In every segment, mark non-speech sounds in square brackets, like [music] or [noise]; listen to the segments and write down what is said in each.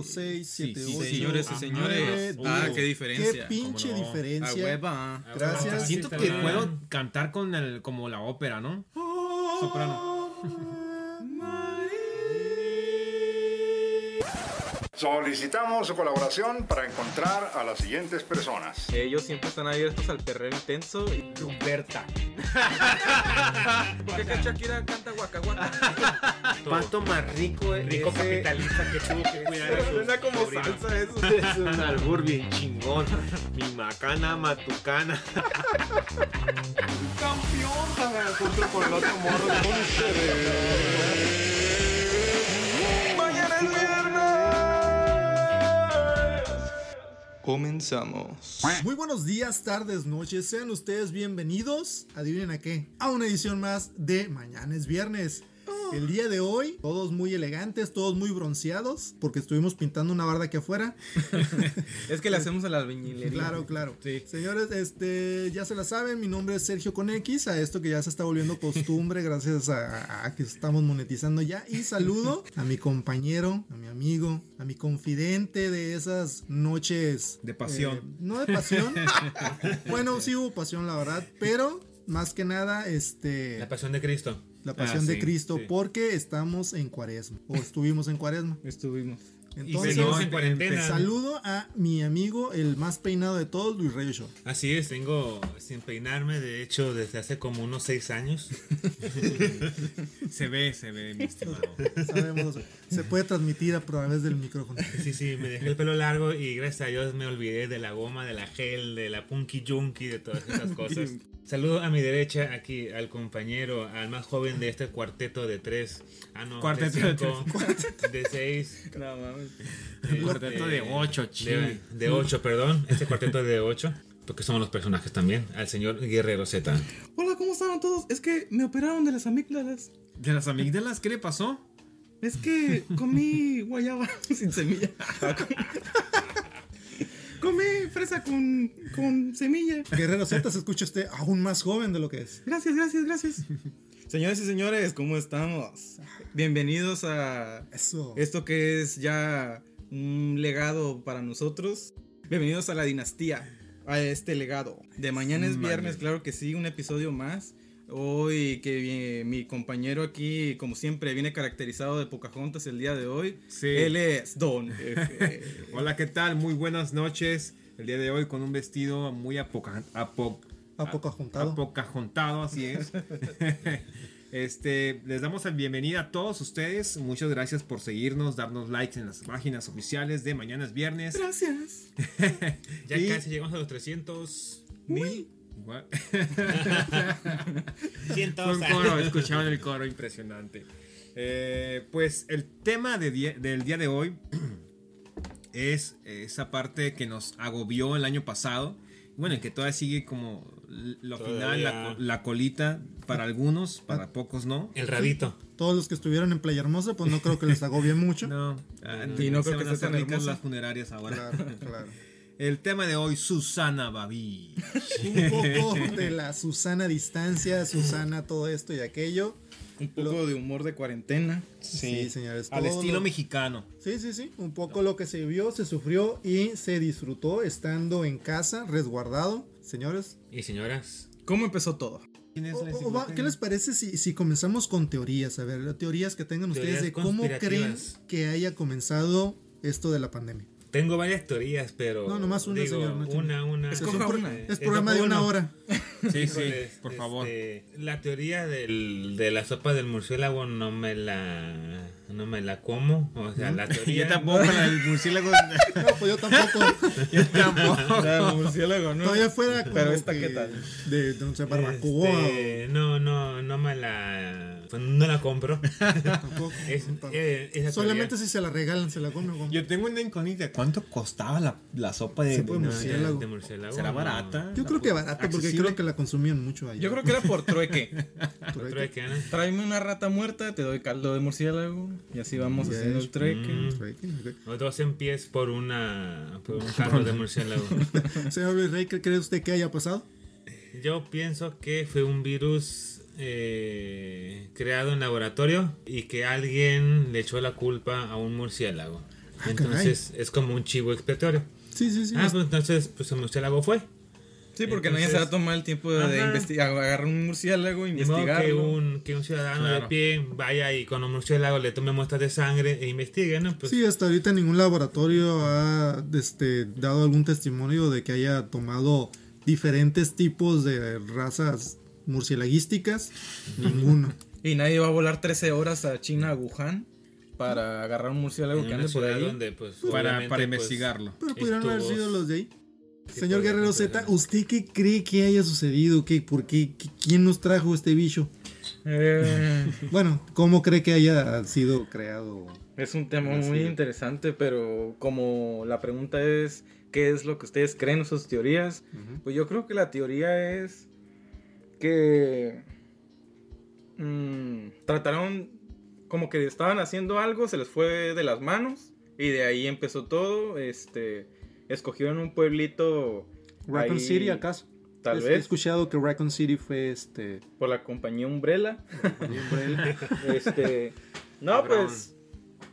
6, 7, sí, 8. señores y señores. Ah, qué diferencia. Qué pinche ¿Cómo no? diferencia. A hueva. Gracias. Siento que puedo cantar con el, como la ópera, ¿no? Soprano. [laughs] Solicitamos su colaboración para encontrar a las siguientes personas. Ellos siempre están abiertos al perreo intenso. Y... Humberta. [laughs] ¿Por qué que Shakira canta Waka? ¿Cuánto [laughs] más rico es Rico ese- capitalista que tuvo que cuidar [laughs] a Suena como sobrinos. salsa eso. Es un albur bien chingón. Mi macana, matucana. Mañana Comenzamos. Muy buenos días, tardes, noches. Sean ustedes bienvenidos. Adivinen a qué. A una edición más de Mañana es Viernes. El día de hoy, todos muy elegantes, todos muy bronceados, porque estuvimos pintando una barda aquí afuera. [laughs] Es que le hacemos a la albañilería. Claro, claro. Señores, este, ya se la saben, mi nombre es Sergio con X, a esto que ya se está volviendo costumbre [laughs] gracias a, a que estamos monetizando ya. Y saludo a mi compañero, a mi amigo, a mi confidente de esas noches. De pasión. eh, no de pasión. [laughs] bueno, sí hubo pasión, la verdad, pero más que nada, este... La pasión de Cristo. La pasión Ah, de sí, Cristo, sí. porque estamos en cuaresma, o estuvimos en cuaresma. Estuvimos. Entonces, no, en cuarentena. saludo a mi amigo, el más peinado de todos, Luis Reyes Show. Así es, tengo sin peinarme, de hecho, desde hace como unos seis años. [laughs] Se ve, se ve, mi estimado. Sabemos, se puede transmitir a través del micrófono. Sí, sí, me dejé el pelo largo y gracias a Dios me olvidé de la goma, de la gel, de la punky junkie, de todas esas [laughs] cosas. Saludo a mi derecha aquí al compañero, al más joven de este cuarteto de tres. Ah, no, Cuarteto de de cinco, de seis. No mames. Eh, cuarteto de ocho, de, chile. de ocho, perdón. Este cuarteto de ocho. Porque somos los personajes también. Al señor Guerrero Z. Hola, ¿cómo están todos? Es que me operaron de las amígdalas. ¿De las amígdalas qué le pasó? Es que comí guayaba [laughs] sin semilla. comí fresa con, con semilla. Guerrero Z se escucha usted aún más joven de lo que es. Gracias, gracias, gracias. Señores y señores, ¿cómo estamos? Bienvenidos a Eso. esto que es ya un legado para nosotros. Bienvenidos a la dinastía, a este legado. De mañana es viernes, claro que sí, un episodio más. Hoy que mi compañero aquí, como siempre, viene caracterizado de Pocahontas el día de hoy. Sí. Él es Don. [laughs] Hola, ¿qué tal? Muy buenas noches. El día de hoy con un vestido muy apoca, apo- A poco juntado. apocajontado, así es. [laughs] Este, les damos la bienvenida a todos ustedes. Muchas gracias por seguirnos, darnos likes en las páginas oficiales de Mañana es Viernes. Gracias. [laughs] Ya Y- casi llegamos a los 300 Uy. What? [laughs] Cientos. Fue un coro, escucharon el coro impresionante. Eh, pues el tema de del día de hoy [clears throat] es esa parte que nos agobió el año pasado. Bueno, que todavía sigue como lo Todavía. final, la, co- la colita para algunos, para pocos no. El rabito. Todos los que estuvieron en Playa Hermosa, pues no creo que les agobie mucho. No, ah, Y no se creo que van a hacer tan ricas las funerarias ahora. Claro, claro. [laughs] El tema de hoy, Susana Babi. Un poco de la Susana distancia, Susana todo esto y aquello. Un poco de humor de cuarentena. Sí, señores. Al estilo lo- mexicano. Sí, sí, sí. Un poco lo que se vio, se sufrió y se disfrutó estando en casa, resguardado. Señores, Y señoras. ¿Cómo empezó todo? ¿qué les parece si, si comenzamos con teorías? A ver, teorías que tengan ustedes de cómo creen que haya comenzado esto de la pandemia. Tengo varias teorías, pero. No, nomás una, digo, señor, no Una, una. Es, Escoja un pro- una. es programa de una hora. [laughs] Sí, sí, Híjoles, por favor. este, la teoría del, de la sopa del murciélago no me la. No me la como. O sea, la [laughs] teoría. [laughs] Yo tampoco, la del murciélago. No, pues yo tampoco. Yo tampoco. La murciélago, ¿no? Todavía fuera Pero esta, que ¿qué tal? De, de, no sé, barbacoa Este, no, no, no me la. Pues no la compro. o [laughs] tampoco. [laughs] Es, eh, Solamente teoría- si se la regalan, se la comen. cómo. Yo tengo una incógnita. ¿Cuánto costaba la, la sopa de, de- murciélago. de murciélago. ¿Será no. barata? Yo creo que barata, porque accesible. creo que la consumían mucho allá. Yo creo que era por trueque. Otro de que, Ana. Tráeme una rata muerta, te doy caldo de murciélago. Y así vamos haciendo el trueque. Mm. O dos en pies por una. Por un [laughs] caldo de murciélago. Señor Luis Rey, ¿qué cree usted que haya pasado? Yo pienso que fue un virus eh, creado en laboratorio y que alguien le echó la culpa a un murciélago. Entonces es como un chivo expiatorio. Sí, sí, sí. Ah, pues entonces pues el murciélago fue. Sí, porque nadie se va a tomar el tiempo de, Ajá. investigar, agarrar un murciélago, Ni modo que un, que un ciudadano Claro. de pie vaya y con un murciélago le tome muestras de sangre e investigue, ¿no? Pues Sí, hasta ahorita ningún laboratorio ha este, dado algún testimonio de que haya tomado diferentes tipos de razas murcielaguísticas. Ninguno. [laughs] Y nadie va a volar 13 horas a China, a Wuhan, para agarrar un murciélago que ande por ahí. donde pues Para, pues, investigarlo. Pero pudieron haber sido los de ahí. Señor Guerrero Z. ¿usted qué cree que haya sucedido? ¿Qué, ¿Por qué? ¿Qui- ¿Quién nos trajo este bicho? Eh, [laughs] Bueno, ¿cómo cree que haya sido creado? es un tema muy es. interesante, pero como la pregunta es, ¿qué es lo que ustedes creen en sus teorías? Pues yo creo que la teoría es que mm, trataron como que estaban haciendo algo, se les fue de las manos y de ahí empezó todo. Este, escogieron un pueblito ¿Raccoon ahí, City acaso? Tal He- He vez escuchado que Raccoon City fue este. por la compañía Umbrella. Umbrella. [laughs] Este, no, pues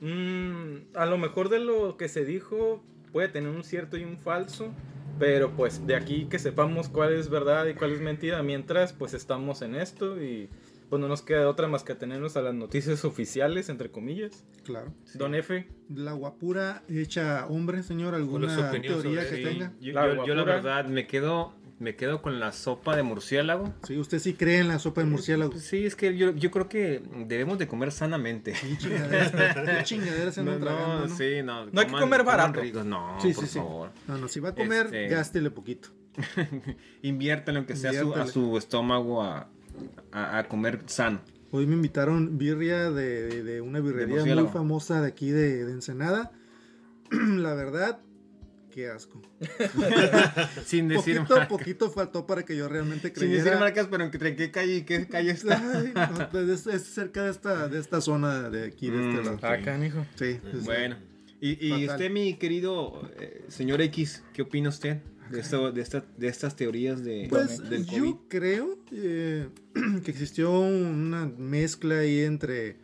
mm, a lo mejor de lo que se dijo puede tener un cierto y un falso, pero pues de aquí que sepamos cuál es verdad y cuál es mentira, mientras pues estamos en esto y pues no nos queda otra más que atenernos a las noticias oficiales, entre comillas. claro. Don F, La guapura hecha hombre, señor, ¿alguna teoría sobre que tenga? Yo, La yo- yo la guapura. verdad me quedo, me quedo con la sopa de murciélago. Sí, usted sí cree en la sopa de murciélago. Pues sí, es que yo, yo creo que debemos de comer sanamente. ¿Qué chingaderas [laughs] se No, tragando, no? sí, no. No hay que comer barato. No, Sí, por sí, sí. favor. No, no, si va a comer, Este- gástele poquito. [laughs] Inviértale aunque sea a su, a Inviértale. su estómago a, a- a comer sano. Hoy me invitaron birria de, de- de una birrería muy murciélago. famosa de aquí de, de Ensenada. [clears throat] La verdad, qué asco. [laughs] Sin decir, Poquito, marcas. poquito faltó para que yo realmente Sin decir creyera. marcas, pero en qué calle y qué calle está. [laughs] Ay, no, pues es, es cerca de esta, de esta zona de aquí, de este Mm, lado. ok. acá, hijo. Sí, es- Bueno. Y, y usted, mi querido eh, señor X, ¿qué opina usted de, esto, de, esta- de estas teorías de, Pues del COVID? yo creo eh, [clears throat] que existió una mezcla ahí entre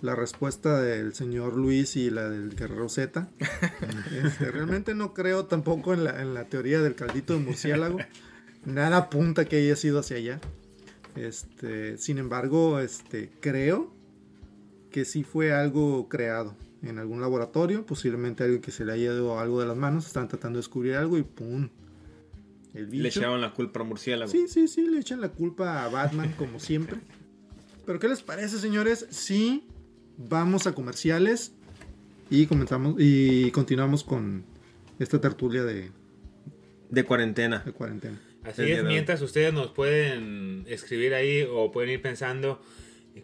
la respuesta del señor Luis y la del Guerrero Z. [laughs] Este, realmente no creo tampoco en la, en la teoría del caldito de murciélago. Nada apunta que haya sido hacia allá. Este, sin embargo, este, creo que sí fue algo creado en algún laboratorio, posiblemente alguien que se le haya ido algo de las manos, están tratando de descubrir algo y ¡pum! El bicho. Le echaron la culpa al murciélago. Sí, sí, sí, le echan la culpa a Batman como siempre. Pero ¿qué les parece, señores? Sí, vamos a comerciales y comenzamos y continuamos con esta tertulia de, De cuarentena. de cuarentena. Así es, mientras ustedes nos pueden escribir ahí o pueden ir pensando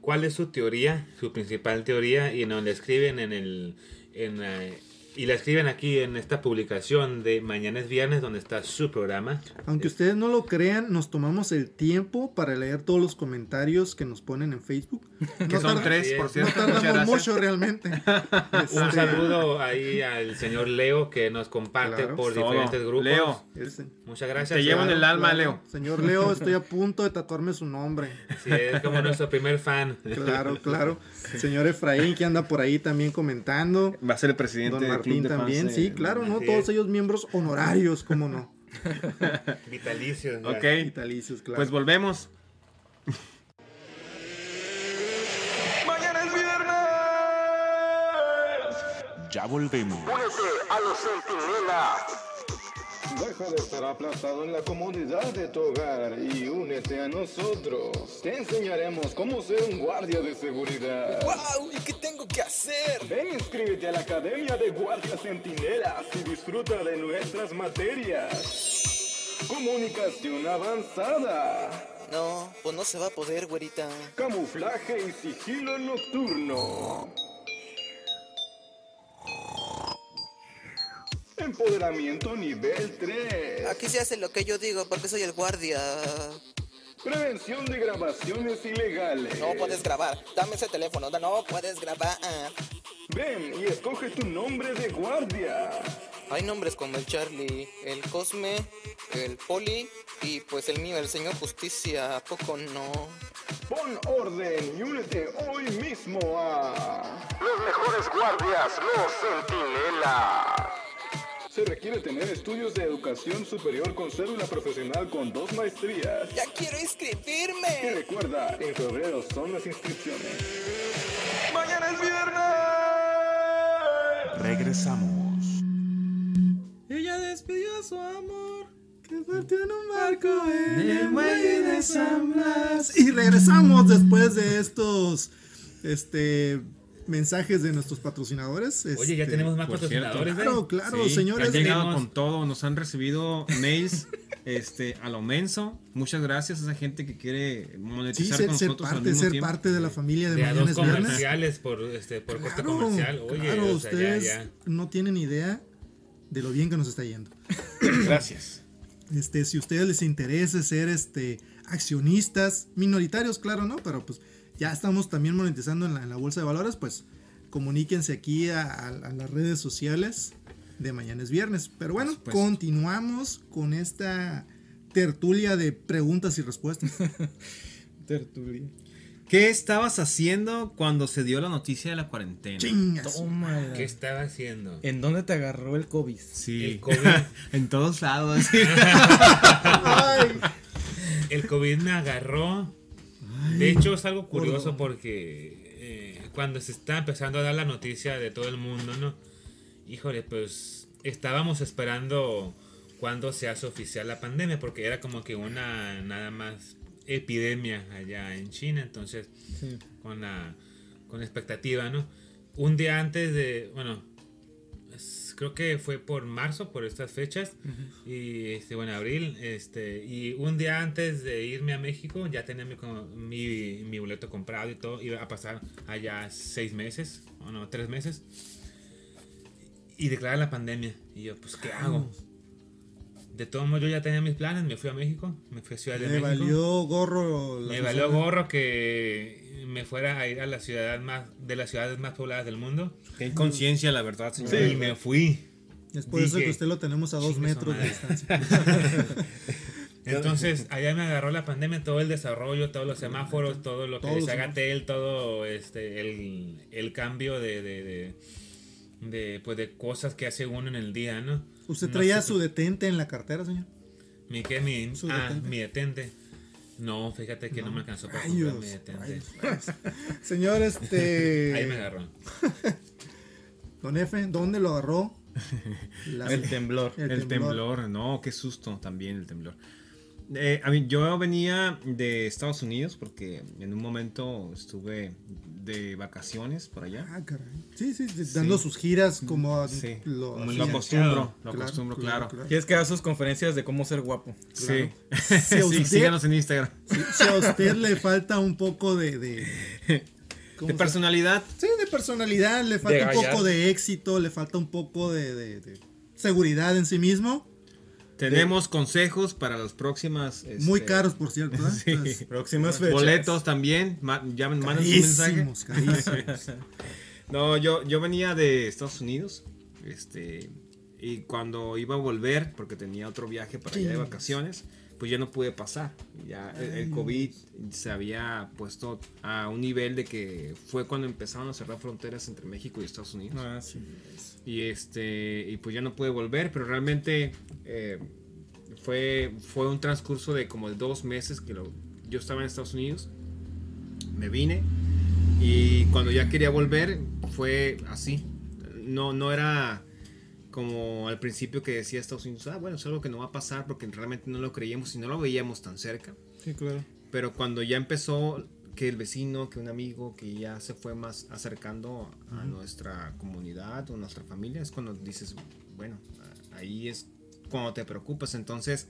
cuál es su teoría, su principal teoría, y nos la escriben en el. En, eh, y la escriben aquí en esta publicación de Mañana es Viernes, donde está su programa. Aunque ustedes no lo crean, nos tomamos el tiempo para leer todos los comentarios que nos ponen en Facebook. [laughs] Que No son tarda- tres, por cierto. No Muchas tardamos gracias. mucho realmente. [laughs] Un Este, saludo ahí al señor Leo que nos comparte Claro. por diferentes grupos. Leo, Muchas gracias. Te llevo en el alma, Leo. Señor Leo, estoy a punto de tatuarme su nombre. Sí, es como nuestro primer fan. Claro, [laughs] claro. Señor Efraín, que anda por ahí también comentando. va a ser el presidente Don club de fans también, de- sí, claro, ¿no? Todos ellos miembros honorarios, ¿cómo no? [laughs] Vitalicios. ya. Ok, Vitalicios, claro. pues volvemos. Mañana es viernes. Ya volvemos. Únete a los centinelas. Deja de estar aplastado en la comodidad de tu hogar y únete a nosotros. Te enseñaremos cómo ser un guardia de seguridad. ¡Wow! ¿Y qué tengo que hacer? Ven, inscríbete a la Academia de Guardias Centinelas y disfruta de nuestras materias. Comunicación avanzada, No, pues no se va a poder, güerita. camuflaje y sigilo nocturno. Empoderamiento nivel 3. Aquí se hace lo que yo digo porque soy el guardia. Prevención de grabaciones ilegales. No puedes grabar. Dame ese teléfono. No puedes grabar. Ven y escoge tu nombre de guardia. Hay nombres como el Charlie, el Cosme, el Poli y pues el mío, el señor Justicia. ¿A poco no? Pon orden y únete hoy mismo a Los mejores guardias, los Centinela. Se requiere tener estudios de educación superior con cédula profesional con dos maestrías. Ya quiero Y inscribirme. recuerda, en febrero son las inscripciones. Mañana es viernes. Regresamos. Ella despidió a su amor. Que partió en un barco en el el muelle de San Blas. Y regresamos después de estos este mensajes de nuestros patrocinadores. Oye, ya Este, tenemos más patrocinadores. Claro, claro, Sí, señores. Han llegado tenemos- con todo, nos han recibido mails [laughs] este, a lo menso. Muchas gracias a esa gente que quiere Sí, monetizar ser, con ser nosotros al parte, mismo ser tiempo. parte de la familia de, De a Mañana dos es Viernes. comerciales por, este, por coste Claro, comercial. Oye, claro, o sea, ya, ustedes ya. no tienen idea de lo bien que nos está yendo. [coughs] Gracias. Este, si a ustedes les interesa ser este accionistas minoritarios, claro, ¿no? Pero pues ya estamos también monetizando en la, en la bolsa de valores, pues comuníquense aquí a, a- a las redes sociales de mañana es viernes. Pero bueno, supuesto. continuamos con esta tertulia de preguntas y respuestas. [laughs] Tertulia. ¿Qué estabas haciendo cuando se dio la noticia de la cuarentena? Chingas. Toma. ¿Qué estaba haciendo? ¿En dónde te agarró el COVID? Sí. El [laughs] COVID. en todos lados. Ay, [laughs] El COVID me agarró. De hecho, es algo curioso porque eh, cuando se está empezando a dar la noticia de todo el mundo, ¿no? Híjole, pues estábamos esperando cuando se hace oficial la pandemia, porque era como que una nada más epidemia allá en China, entonces Sí. con la con expectativa, ¿no? Un día antes de, bueno, creo que fue por marzo, por estas fechas, y este, bueno, abril, este, y un día antes de irme a México ya tenía mi, mi, mi boleto comprado y todo, iba a pasar allá seis meses, o no, tres meses, y declarar la pandemia, y yo, pues, ¿qué hago? De todos modos, yo ya tenía mis planes, me fui a México, me fui a Ciudad de me México. valió gorro. la Me valió gorro que me fuera a ir a la ciudad más de las ciudades más pobladas del mundo Qué inconsciencia, la verdad, señor. y me fui. Es por eso que usted lo tenemos a dos "Chingue su metros de madre". distancia. [laughs] [laughs] Entonces, allá me agarró la pandemia, todo el desarrollo, todos los semáforos, todo lo que les haga tel, todo este el, el cambio de, de, de, de, pues de cosas que hace uno en el día, ¿no? ¿Usted No traía sé, su detente en la cartera, señor? mi qué mi su ah, detente? mi detente. No, fíjate que no, me alcanzó para Rayos, comprar mi detente. rayos, rayos. [laughs] Señor, este. [laughs] Ahí me agarró. [laughs] Don F, ¿dónde lo agarró? La- El temblor. El, temblor. no, qué susto también el temblor. Eh, a mí, yo venía de Estados Unidos porque en un momento estuve de vacaciones por allá. Ah, caray. Sí, sí, sí, dando sus giras como Sí, lo, como hacía. lo acostumbro, lo Claro, acostumbro, claro, claro. ¿Quieres que haga sus conferencias de cómo ser guapo? Sí, [laughs] Si usted- síganos en Instagram. Si, si a usted le falta un poco de. de [laughs] ¿cómo De se- personalidad, Sí, de personalidad, le falta un poco de éxito, le falta un poco de, de- de seguridad en sí mismo. Tenemos consejos para las próximas. Muy este, caros, por cierto. ¿eh? [laughs] Sí. Entonces, Próximas fechas. Boletos también. ma- llamen, manden su mensaje. carísimos. [laughs] No, yo, yo venía de Estados Unidos. Este. Y cuando iba a volver, porque tenía otro viaje para allá de vacaciones, pues ya no pude pasar. Ya el, el COVID se había puesto a un nivel de que fue cuando empezaron a cerrar fronteras entre México y Estados Unidos. Ah, sí. Y este. Y pues ya no pude volver, pero realmente eh, fue, fue un transcurso de como dos meses que lo- yo estaba en Estados Unidos. Me vine. Y cuando ya quería volver, fue así. No, no era como al principio que decía Estados Unidos, ah, bueno, es algo que no va a pasar porque realmente no lo creíamos y no lo veíamos tan cerca. Sí, claro. Pero cuando ya empezó que el vecino, que un amigo, que ya se fue más acercando a nuestra comunidad o nuestra familia, es cuando dices, bueno, ahí es cuando te preocupas. Entonces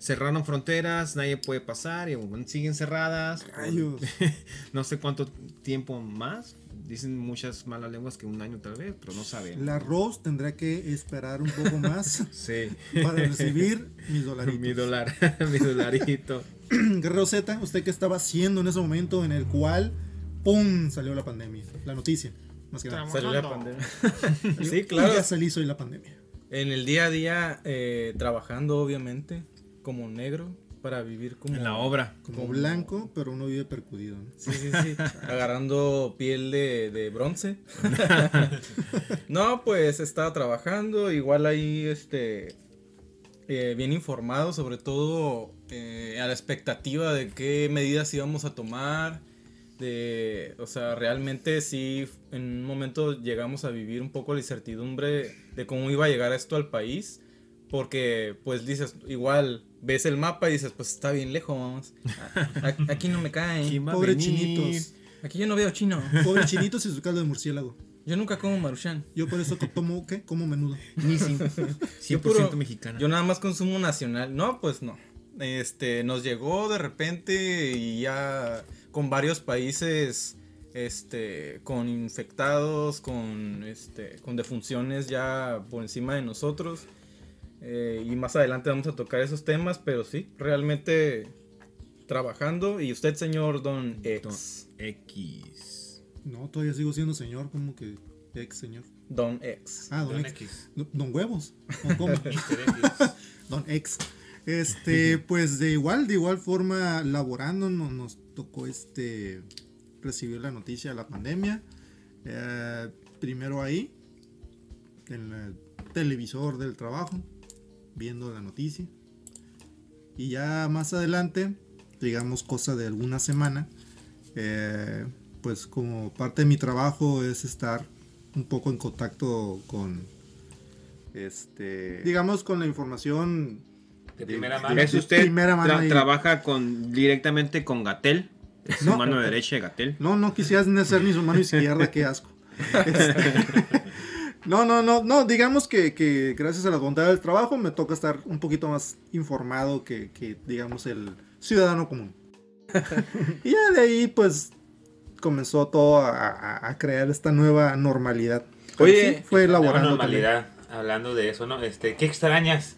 cerraron fronteras, nadie puede pasar y siguen cerradas. por [laughs] no sé cuánto tiempo más. Dicen muchas malas lenguas que un año tal vez, pero no saben. La Rose tendrá que esperar un poco más [laughs] Sí. para recibir mis dolaritos. mi dólar, mi dolarito. [laughs] [clears throat] Guerrero Z, ¿usted qué estaba haciendo en ese momento en el cual, ¡pum! salió la pandemia? La noticia, más que nada. Salió la pandemia. sí, Y claro. Ya salí, soy la pandemia. En el día a día, eh, trabajando obviamente como negro, para vivir como En la obra. Como blanco, pero uno vive percudido. ¿no? Sí, sí, sí. [laughs] Agarrando piel de, de bronce. [laughs] no, pues estaba trabajando. Igual ahí, este. eh, bien informado, sobre todo eh, a la expectativa de qué medidas íbamos a tomar. De, o sea, realmente sí, en un momento llegamos a vivir un poco la incertidumbre de cómo iba a llegar esto al país. Porque, pues dices, igual ves el mapa y dices, pues está bien lejos. [laughs] A- Aquí no me caen. ¿Quién va a Pobre venir? chinitos. Aquí yo no veo chino. Pobre [laughs] chinitos y su caldo de murciélago. Yo nunca como maruchan. Yo por eso tomo, ¿qué? Como menudo. Ni sin. [laughs] 100% puro- mexicana. Yo nada más consumo nacional. No, pues no. Este, nos llegó de repente y ya con varios países este con infectados, con este con defunciones ya por encima de nosotros. Eh, y más adelante vamos a tocar esos temas, pero sí, realmente trabajando y usted señor Don X, X. No, todavía sigo siendo señor, como que ex señor. Don X. Ah, don, Don ex. X. Don- Don Huevos. ¿O cómo? [laughs] X. Don ex. Este, [laughs] pues de igual, de igual forma, laborando, no- nos tocó este recibir la noticia de la pandemia. Eh, primero ahí, en el televisor del trabajo, viendo la noticia. Y ya más adelante, digamos cosa de alguna semana, eh, pues como parte de mi trabajo es estar un poco en contacto con, este, digamos con la información De primera mano. ¿Es usted Primera mano tra- ahí. trabaja con directamente con Gatel? ¿Es su No. mano derecha de Gatel? No, no quisieras ni ser ni su mano [laughs] izquierda, qué asco. Este, [laughs] no, no, no, no, digamos que, que gracias a la bondad del trabajo me toca estar un poquito más informado que, que, digamos, el ciudadano común. [laughs] y ya de ahí, pues, comenzó todo a, a- a crear esta nueva normalidad. Pero Oye, sí, fue elaborando también. normalidad, hablando de eso, ¿no? Este, ¿qué extrañas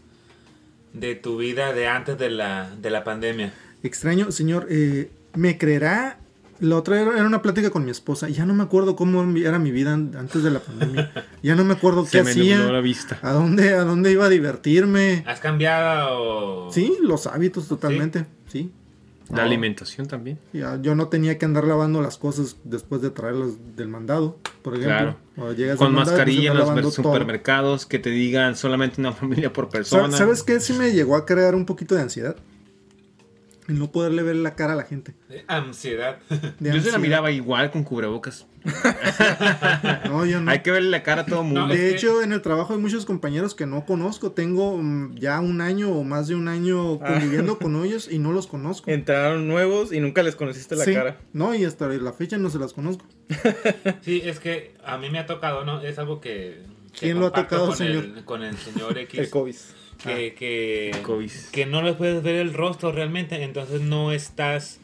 de tu vida de antes de la, de la pandemia? Extraño, señor, eh, ¿me creerá? La otra era era una plática con mi esposa. y Ya no me acuerdo cómo era mi vida an- antes de la pandemia. [laughs] Ya no me acuerdo qué Se me hacía. nubló la vista. ¿A dónde, ¿A dónde iba a divertirme? ¿Has cambiado? Sí, los hábitos totalmente. Sí. La alimentación también. Ya, yo no tenía que andar lavando las cosas después de traerlas del mandado, por ejemplo. Claro. O llegas Con mandado, mascarilla en los todo. supermercados que te digan solamente una familia por persona. ¿Sabes qué? Sí me llegó a crear un poquito de ansiedad. El no poderle ver la cara a la gente. Eh, Ansiedad. De [laughs] Yo se la miraba igual con cubrebocas. [laughs] [laughs] No, yo no. Hay que verle la cara a todo mundo. No, De que- hecho, en el trabajo hay muchos compañeros que no conozco. Tengo mm, ya un año o más de un año Ah. conviviendo con ellos y no los conozco. Entraron nuevos y nunca les conociste la Sí, cara. No, y hasta la fecha no se las conozco. Sí, es que a mí me ha tocado, ¿no? Es algo que... que ¿Quién lo ha tocado, con señor? El, con el señor X. El COVID. Que, que, COVID. que no le puedes ver el rostro realmente, entonces no estás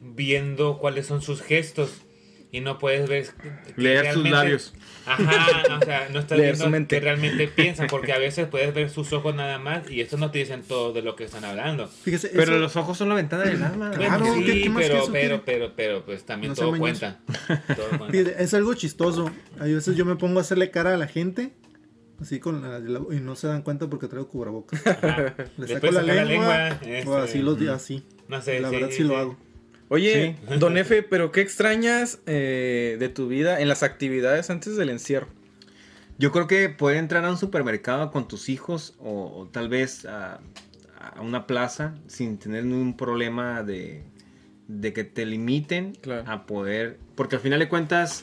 viendo cuáles son sus gestos y no puedes ver Leer sus labios. Ajá, o sea, no estás Leer viendo que realmente piensan, porque a veces puedes ver sus ojos nada más y estos no te dicen todo de lo que están hablando. Fíjese, Pero eso- los ojos son la ventana del alma. Claro, Bueno, ¿qué- sí, qué más que pero, pero, pero, pero, pues también No todo cuenta. Todo cuenta. fíjese, es algo chistoso. Hay veces yo me pongo a hacerle cara a la gente. Así con la- la- y no se dan cuenta porque traigo cubrebocas. [laughs] Ajá. Le saco la lengua, este, o así los días así. No sé, la sí, verdad sí, sí, lo hago. Oye, don Efe, pero ¿qué extrañas eh, de tu vida en las actividades antes del encierro? Yo creo que poder entrar a un supermercado con tus hijos o, o tal vez a, a una plaza sin tener ningún problema de, de que te limiten Claro. a poder... Porque al final de cuentas,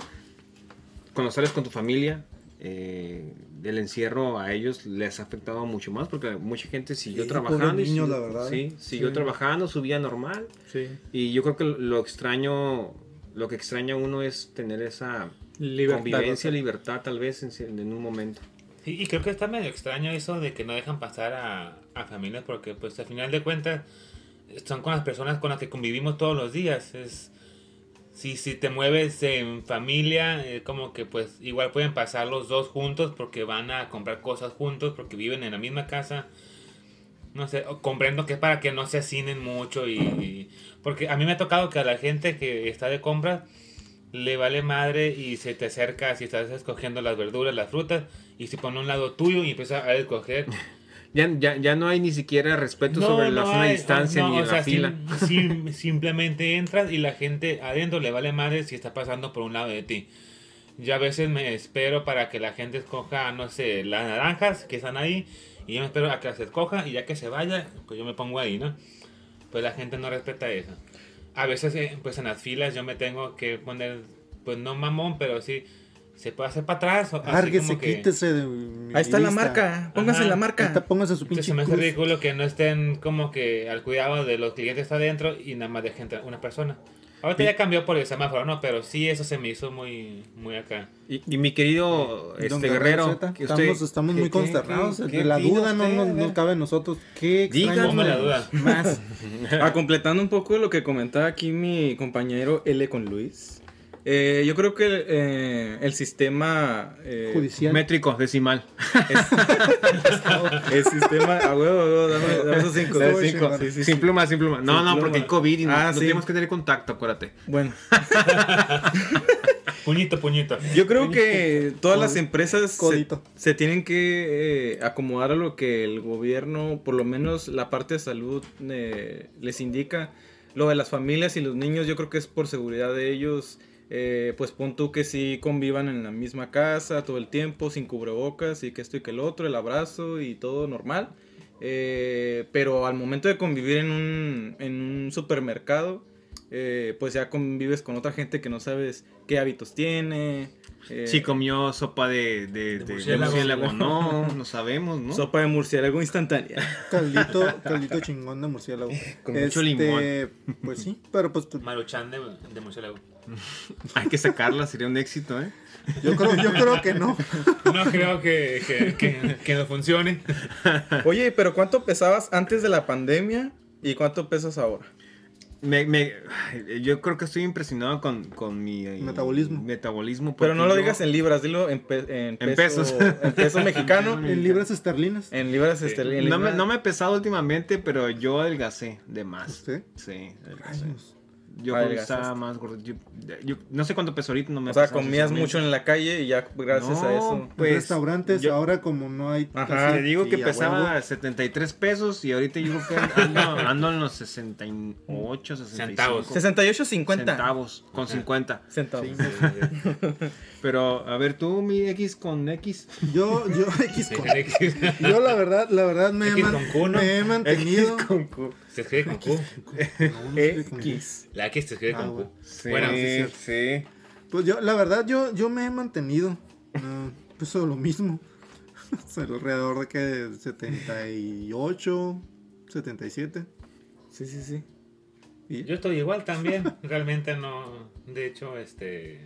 cuando sales con tu familia, eh, el encierro a ellos les ha afectado mucho más porque mucha gente siguió Sí, trabajando. pobres y la verdad. Sí, siguió Sí. trabajando su vida normal. Sí. Y yo creo que lo extraño, lo que extraña uno es tener esa convivencia, libertad tal vez en, en un momento. Sí, y creo que está medio extraño eso de que no dejan pasar a, a familias porque pues al final de cuentas son con las personas con las que convivimos todos los días. Es, si, si te mueves en familia, eh, como que pues igual pueden pasar los dos juntos porque van a comprar cosas juntos, porque viven en la misma casa. No sé, comprendo que es para que no se hacinen mucho y, y- Porque a mí me ha tocado que a la gente que está de compras le vale madre y se te acerca si estás escogiendo las verduras, las frutas, y se pone a un lado tuyo y empieza a escoger. [laughs] Ya, ya, ya no hay ni siquiera respeto sobre la sana hay, distancia no, ni en sea, la fila. sim- sim- [laughs] simplemente entras y la gente adentro le vale madre si está pasando por un lado de ti. Yo a veces me espero para que la gente escoja, no sé, las naranjas que están ahí y yo me espero a que las escoja y ya que se vaya, pues yo me pongo ahí, ¿no? Pues la gente no respeta eso. A veces, eh, pues en las filas yo me tengo que poner, pues no mamón, pero sí, se puede hacer para atrás. Lárguese, que- quítese de mi Ahí está la marca. Póngase Ajá. la Ahí marca. está, póngase su Entonces pinche se me hace cruz. ridículo que no estén como que al cuidado de los clientes adentro y nada más dejen entrar una persona. Ahorita ya cambió por el semáforo, ¿no? Pero sí, eso se me hizo muy, muy acá. Y, y mi querido Don este Guerrero, Zeta, que usted- estamos, estamos ¿qué- muy qué- consternados. qué- qué la duda no, usted? no, A no cabe en nosotros. ¿Qué Ponme la duda. [laughs] más? Ah, completando un poco lo que comentaba aquí mi compañero L con Luis. Eh, yo creo que eh, el sistema eh, Judicial. Métrico, decimal. [laughs] el sistema a huevo, a huevo, dame, dame esos cinco. Dame cinco. Sí, sí, sin sí. pluma, sin pluma. No, Sin no, pluma. porque hay COVID y no, Ah, no sí. tenemos que tener contacto, acuérdate. Bueno, [laughs] Puñito, puñito. yo creo que todas las empresas se, Codito. se tienen que eh, acomodar a lo que el gobierno, por lo menos la parte de salud, eh, les indica. Lo de las familias y los niños, yo creo que es por seguridad de ellos. Eh, pues pon tú que sí convivan en la misma casa todo el tiempo, sin cubrebocas y que esto y que el otro, el abrazo y todo normal. Eh, pero al momento de convivir en un, en un supermercado, eh, pues ya convives con otra gente que no sabes qué hábitos tiene. eh, Si comió sopa de, de, de- de murciélago. murciélago, no, [laughs] no sabemos, ¿no? Sopa de murciélago instantánea. Caldito, caldito chingón de murciélago. Con mucho Este, limón. Pues sí, pero pues Maruchan de, de murciélago. [laughs] Hay que sacarla, sería un éxito, ¿eh? yo creo, yo creo que no. No creo que, que, que, que no funcione. Oye, pero ¿cuánto pesabas antes de la pandemia y cuánto pesas ahora? Me, me- ay, yo creo que estoy impresionado con, con mi eh, Metabolismo. metabolismo Pero no lo yo- digas en libras, dilo en, pe- en En peso- pesos. En peso mexicano. [laughs] En libras esterlinas. En libras esterlinas. No me, no me he pesado últimamente, pero yo adelgacé de más. ¿Usted? Sí, adelgacé. Rayos. Yo estaba más gordo. Yo, yo no sé cuánto peso ahorita, no me O sea, comías mucho en la calle y ya gracias a No, eso. Pues, en restaurantes, yo- ahora como no hay. Ajá. casi- Te digo que sí, pesaba huevo. 73 pesos y ahorita yo creo que ando, ando en los 68, 65 Centavos. 68, 50 centavos con 50. centavos. Pero a ver tú, mi X con X. Yo, yo, [laughs] X con. X Yo la verdad, la verdad me, he, X man- con Q, ¿no? me he mantenido. Escribe con Q. No sé con qué. X. La X se escribe Ah, con Q. bueno. Sí. Pues yo, la verdad, yo, yo me he mantenido. No, pues lo mismo. [laughs] O sea, alrededor de que 78, 77. Sí, sí, sí. Yo estoy igual también. Realmente no. De hecho, este.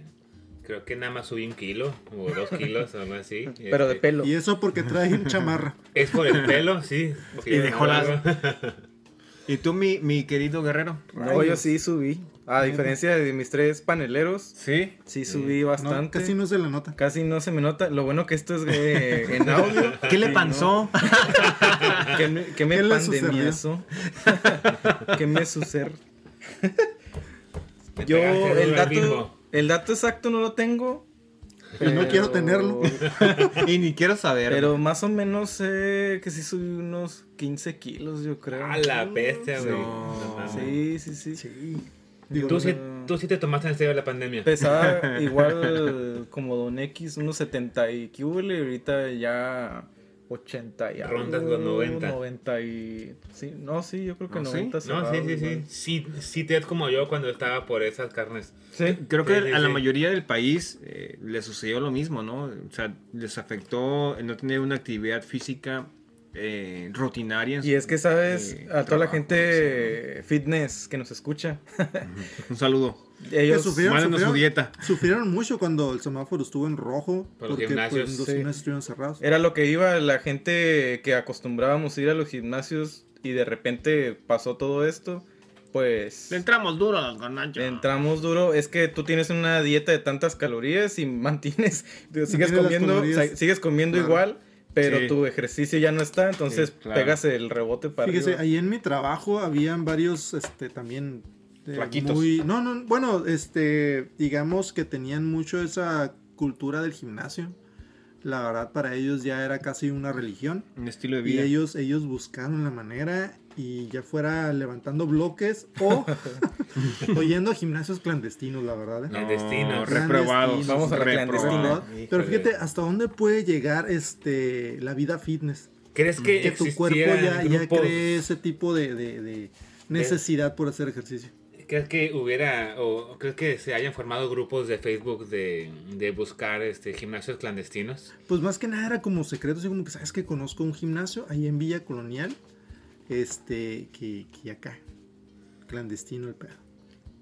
Creo que nada más subí un kilo o dos kilos o algo así. [laughs] Pero de Este, pelo. Y eso porque trae un chamarra. Es por el pelo, sí. Y dejó las- [laughs] ¿Y tú, mi, mi querido guerrero? No, yo sí subí. A diferencia de mis tres paneleros, Sí. sí subí bastante. casi no se le nota. Casi no se me nota. Lo bueno que esto es eh, [laughs] en audio. ¿Qué le? ¿no? [laughs] ¿Qué me, qué me ¿Qué le pandemiazo? [laughs] ¿Qué me suceder? Me Yo, el dato, el dato exacto no lo tengo. Y no quiero tenerlo. [laughs] y ni quiero saber. Pero más o menos sé que sí subí unos 15 kilos, yo creo. A la bestia, güey. No. No mames. Sí, sí, sí. Sí. Digo, Tú, sí, tú sí te tomaste en serio la pandemia. Pesaba [laughs] igual como Don X, unos 70 y que y ahorita ya 80 y algo, Rondas los 90. 90 y... Sí, no, sí, yo creo que ¿No, sí? 90 No, sí, cerrados, sí, sí. igual. Sí, sí te es como yo cuando estaba por esas carnes. Sí. Creo que Sí, sí, a la sí. mayoría del país eh, le sucedió lo mismo, ¿no? O sea, les afectó el no tener una actividad física eh, rutinaria. Y es que, ¿sabes? eh, A toda la gente fitness que nos escucha, sí. Un saludo. Ellos... sufrieron, su dieta. sufrieron mucho cuando el semáforo estuvo en rojo. Por los gimnasios, pues, los sí. gimnasios estuvieron cerrados. Era lo que iba la gente que acostumbrábamos a ir a los gimnasios y de repente pasó todo esto, pues... Le entramos duro ganachos. Entramos duro, es que tú tienes una dieta de tantas calorías y [laughs] mantienes, sigues comiendo, sigues comiendo Claro. igual, pero Sí. tu ejercicio ya no está, entonces Sí, claro. pegas el rebote para Fíjese, arriba. ahí en mi trabajo habían varios, este, también... eh, Flaquitos. muy- no, no, bueno, este, digamos que tenían mucho esa cultura del gimnasio. la verdad para ellos ya era casi una religión. Un estilo de Y vida. ellos, ellos buscaron la manera y ya fuera levantando bloques o, [laughs] o yendo a gimnasios clandestinos, la verdad. ¿eh? Clandestinos. reprobados. Vamos a reprobados. Pero fíjate, ¿hasta dónde puede llegar este la vida fitness? ¿Crees que, Que tu cuerpo ya, ya cree ese tipo de, de- de necesidad por hacer ejercicio. ¿Crees que hubiera, o crees que se hayan formado grupos de Facebook de, de buscar este gimnasios clandestinos? Pues más que nada era como secreto, así como que sabes que conozco un gimnasio ahí en Villa Colonial, este, que, que acá, clandestino el pedo.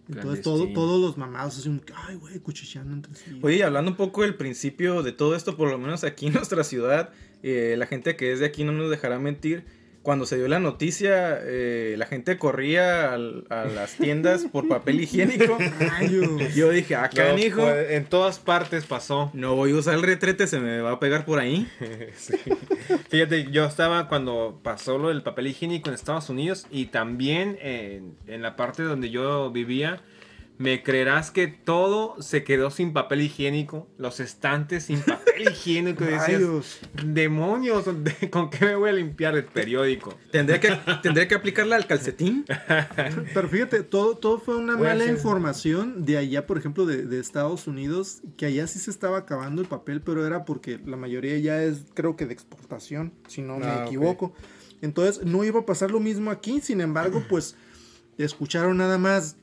Entonces todo, todos los mamados así como que, ay güey, cuchicheando entre sí. Oye, y hablando un poco del principio de todo esto, por lo menos aquí en nuestra ciudad, eh, la gente que es de aquí no nos dejará mentir. Cuando se dio la noticia, eh, la gente corría al- a las tiendas por papel higiénico. [laughs] Yo dije, acá, No, hijo, pues, en todas partes pasó. no voy a usar el retrete, se me va a pegar por ahí. [laughs] Sí. Fíjate, yo estaba cuando pasó lo del papel higiénico en Estados Unidos y también en, en la parte donde yo vivía, me creerás que todo se quedó sin papel higiénico, los estantes sin papel higiénico. y [laughs] decías, demonios, ¿de- ¿con qué me voy a limpiar el periódico? Tendré que, tendré que aplicarla al calcetín. [laughs] Pero fíjate, todo, todo fue una Voy mala información de allá, por ejemplo, de, de Estados Unidos, que allá sí se estaba acabando el papel, pero era porque la mayoría ya es, creo que de exportación, si no me Ah, equivoco. Entonces, no iba a pasar lo mismo aquí, sin embargo, pues escucharon nada más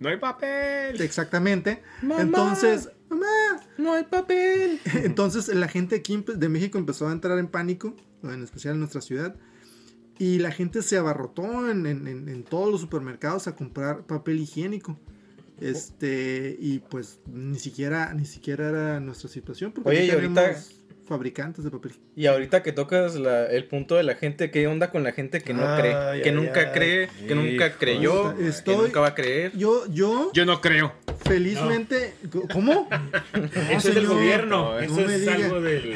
No hay papel. exactamente. Mamá. Entonces, mamá, No hay papel. [laughs] entonces la gente aquí empe- de México empezó a entrar en pánico, en especial en nuestra ciudad, y la gente se abarrotó en, en- en- en todos los supermercados a comprar papel higiénico. Este, y pues ni siquiera, ni siquiera era nuestra situación, porque Oye, y ahorita- tenemos fabricantes de papel. Y ahorita que tocas la- el punto de la gente, ¿qué onda con la gente que no Ay, cree? Que ay, nunca ay. cree, que nunca creyó, que Estoy- nunca va a creer. Yo, yo, Yo no creo. felizmente, ¿cómo? [laughs] Eso es del gobierno, No, eso es diga. algo del...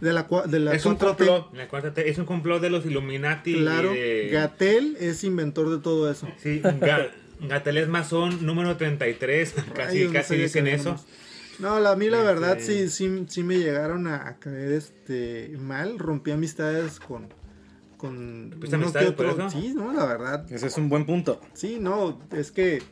De la, de la Es un 4T. complot. la es un complot de los Illuminati. Claro, de- Gatel es inventor de todo eso. Sí, Ga- Gatel es masón número 33, [laughs] casi, no casi dicen que eso. No, la, a mí la verdad Este- sí, sí, sí me llegaron a, a caer este mal. Rompí amistades con. con ¿Rompiste uno que amistades por eso? Sí, no, la verdad. Ese es un buen punto. Sí, no, es que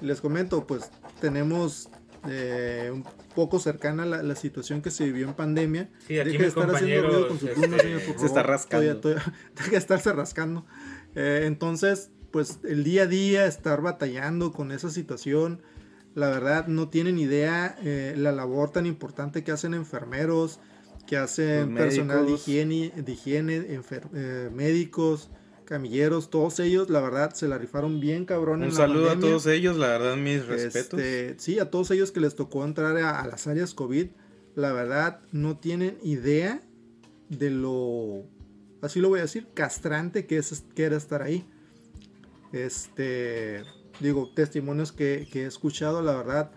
les comento, pues tenemos eh, un poco cercana la, la situación que se vivió en pandemia. Sí, aquí Deje de mis estar haciendo ruido con su pluma, este, señor, por se está favor. rascando. Todavía- [laughs] todavía- Deje de estarse rascando. Eh, entonces, pues el día a día estar batallando con esa situación, la verdad no tienen idea eh, la labor tan importante que hacen enfermeros, que hacen personal de higiene, de higiene enfer- eh, médicos, camilleros, todos ellos, la verdad, se la rifaron bien cabrón. en Un la saludo a pandemia. todos ellos, la verdad, mis respetos. Este, sí, a todos ellos que les tocó entrar a, a las áreas COVID, la verdad no tienen idea de lo, así lo voy a decir, castrante que, es, que era estar ahí. Este, digo, testimonios que, que he escuchado, la verdad,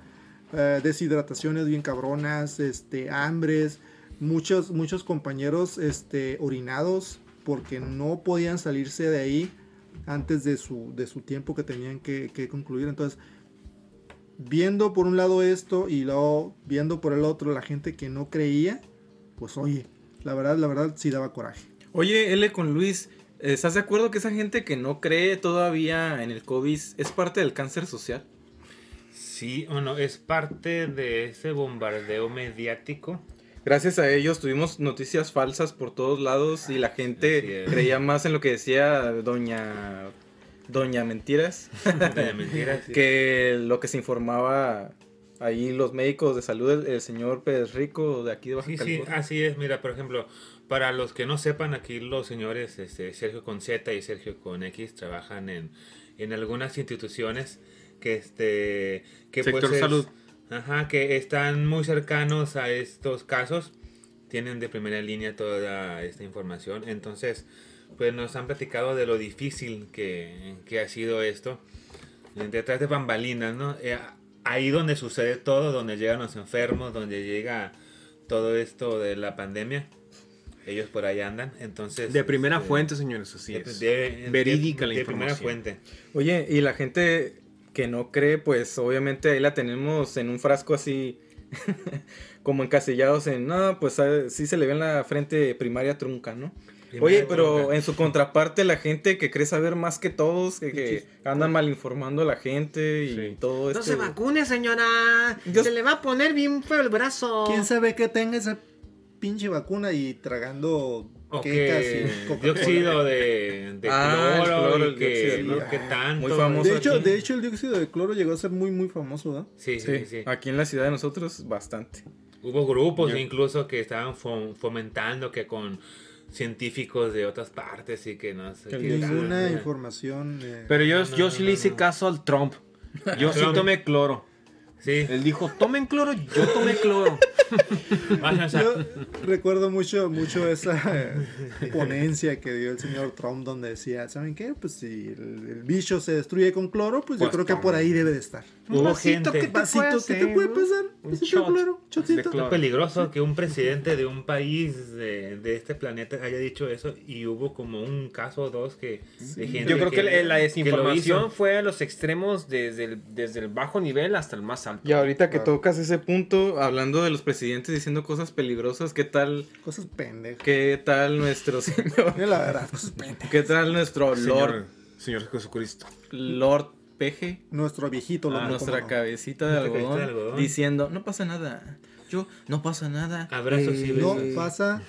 eh, deshidrataciones bien cabronas, este, hambres, muchos, muchos compañeros este, orinados porque no podían salirse de ahí antes de su, de su tiempo que tenían que, que concluir. Entonces, viendo por un lado esto y luego viendo por el otro la gente que no creía, pues oye, la verdad, la verdad sí daba coraje. Oye, L con Luis, ¿estás de acuerdo que esa gente que no cree todavía en el COVID es parte del cáncer social? Sí, bueno, es parte de ese bombardeo mediático. Gracias a ellos tuvimos noticias falsas por todos lados y la Así gente creía más en lo que decía doña doña mentiras [laughs] de mentiras. sí. que lo que se informaba ahí los médicos de salud el, el señor Pérez Rico de aquí de Baja Sí, sí, así es. Mira, por ejemplo, para los que no sepan, aquí los señores este, Sergio con Z y Sergio con X trabajan en, en algunas instituciones que este que Sector pues es- salud. Ajá, que están muy cercanos a estos casos, tienen de primera línea toda esta información, entonces pues nos han platicado de lo difícil que, que ha sido esto, detrás de bambalinas, ¿no? Eh, ahí donde sucede todo, donde llegan los enfermos, donde llega todo esto de la pandemia, ellos por ahí andan, entonces... De primera este, fuente, señores, así de- es. de- Verídica de- la de primera fuente. Oye, y la gente que no cree, pues obviamente ahí la tenemos en un frasco así [laughs] como encasillados en, no, pues ah, sí se le ve en la frente primaria trunca, ¿no? Oye, pero en su contraparte la gente que cree saber más que todos, que, que andan mal informando a la gente y Sí. todo No esto. se vacune, señora. Yo- Se le va a poner bien feo el brazo. ¿Quién sabe que tenga esa pinche vacuna y tragando quecas que dióxido de, de Ah, el cloro, cloro, y el que, no, ah, tanto. muy famoso. De hecho, aquí. de hecho, el dióxido de cloro llegó a ser muy, muy famoso, ¿verdad? Sí, Sí, sí, sí. aquí en la ciudad de nosotros, bastante. Hubo grupos Yo- incluso que estaban fom- fomentando que con científicos de otras partes y que no sé Que Ninguna tal. información. eh, Pero yo, No, yo no, sí no, le hice no. caso al Trump. Yo sí tomé cloro. Sí, Él dijo, tomen cloro, yo tomé cloro. [laughs] Yo recuerdo mucho, mucho esa eh, ponencia que dio el señor Trump donde decía, ¿saben qué? Pues si el, el bicho se destruye con cloro, pues, yo Pues creo que por ahí debe de estar. Hubo vasito gente. que te Vasito, puede ¿qué te puede pasar? Un shot cloro. Es peligroso que un presidente de un país de, de este planeta haya dicho eso y hubo como un caso o dos que de gente Yo creo que, la- la que lo desinformación hizo. fue a los extremos desde el, desde el bajo nivel hasta el más alto. Y ahorita que Claro. tocas ese punto, hablando de los presidentes diciendo cosas peligrosas, ¿qué tal, Cosas pendejas. qué tal nuestro [laughs] señor? La verdad, cosas pendejas. ¿Qué tal nuestro Lord, Señor, Señor Jesucristo. Lord Peje? Nuestro viejito lo a nuestra cabecita de Nuestra algodón, de algodón. diciendo, no pasa nada. Yo, no pasa nada. Abrazos y No pasa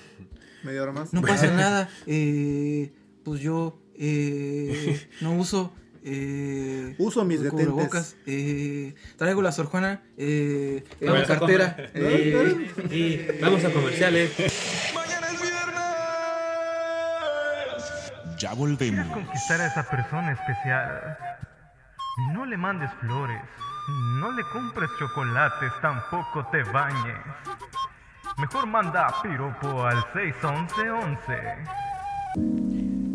media hora más. No pasa nada. Eh, pues yo eh, no uso. Eh, Uso mis detentes. cubrebocas, Eh, traigo la Sor Juana eh, en a cartera. eh, Y vamos a comerciales. Mañana es viernes. Ya volvemos. conquistar a esa persona especial. No le mandes flores, no le compres chocolates, tampoco te bañes. Mejor manda piropo al 61111.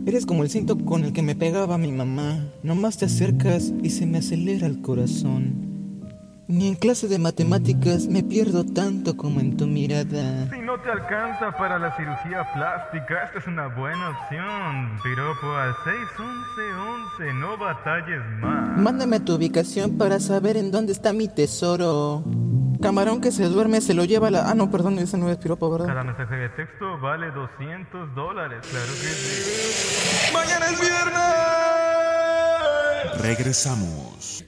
Eres como el cinto con el que me pegaba mi mamá. Nomás te acercas y se me acelera el corazón. Ni en clase de matemáticas me pierdo tanto como en tu mirada. Si no te alcanza para la cirugía plástica, esta es una buena opción. Piropo al 61111, no batalles más. Mándame tu ubicación para saber en dónde está mi tesoro. Camarón que se duerme se lo lleva la... Ah, no, perdón, ese no es piropo, ¿verdad? Cada mensaje de texto vale 200 dólares, claro que sí. Mañana es viernes. Regresamos.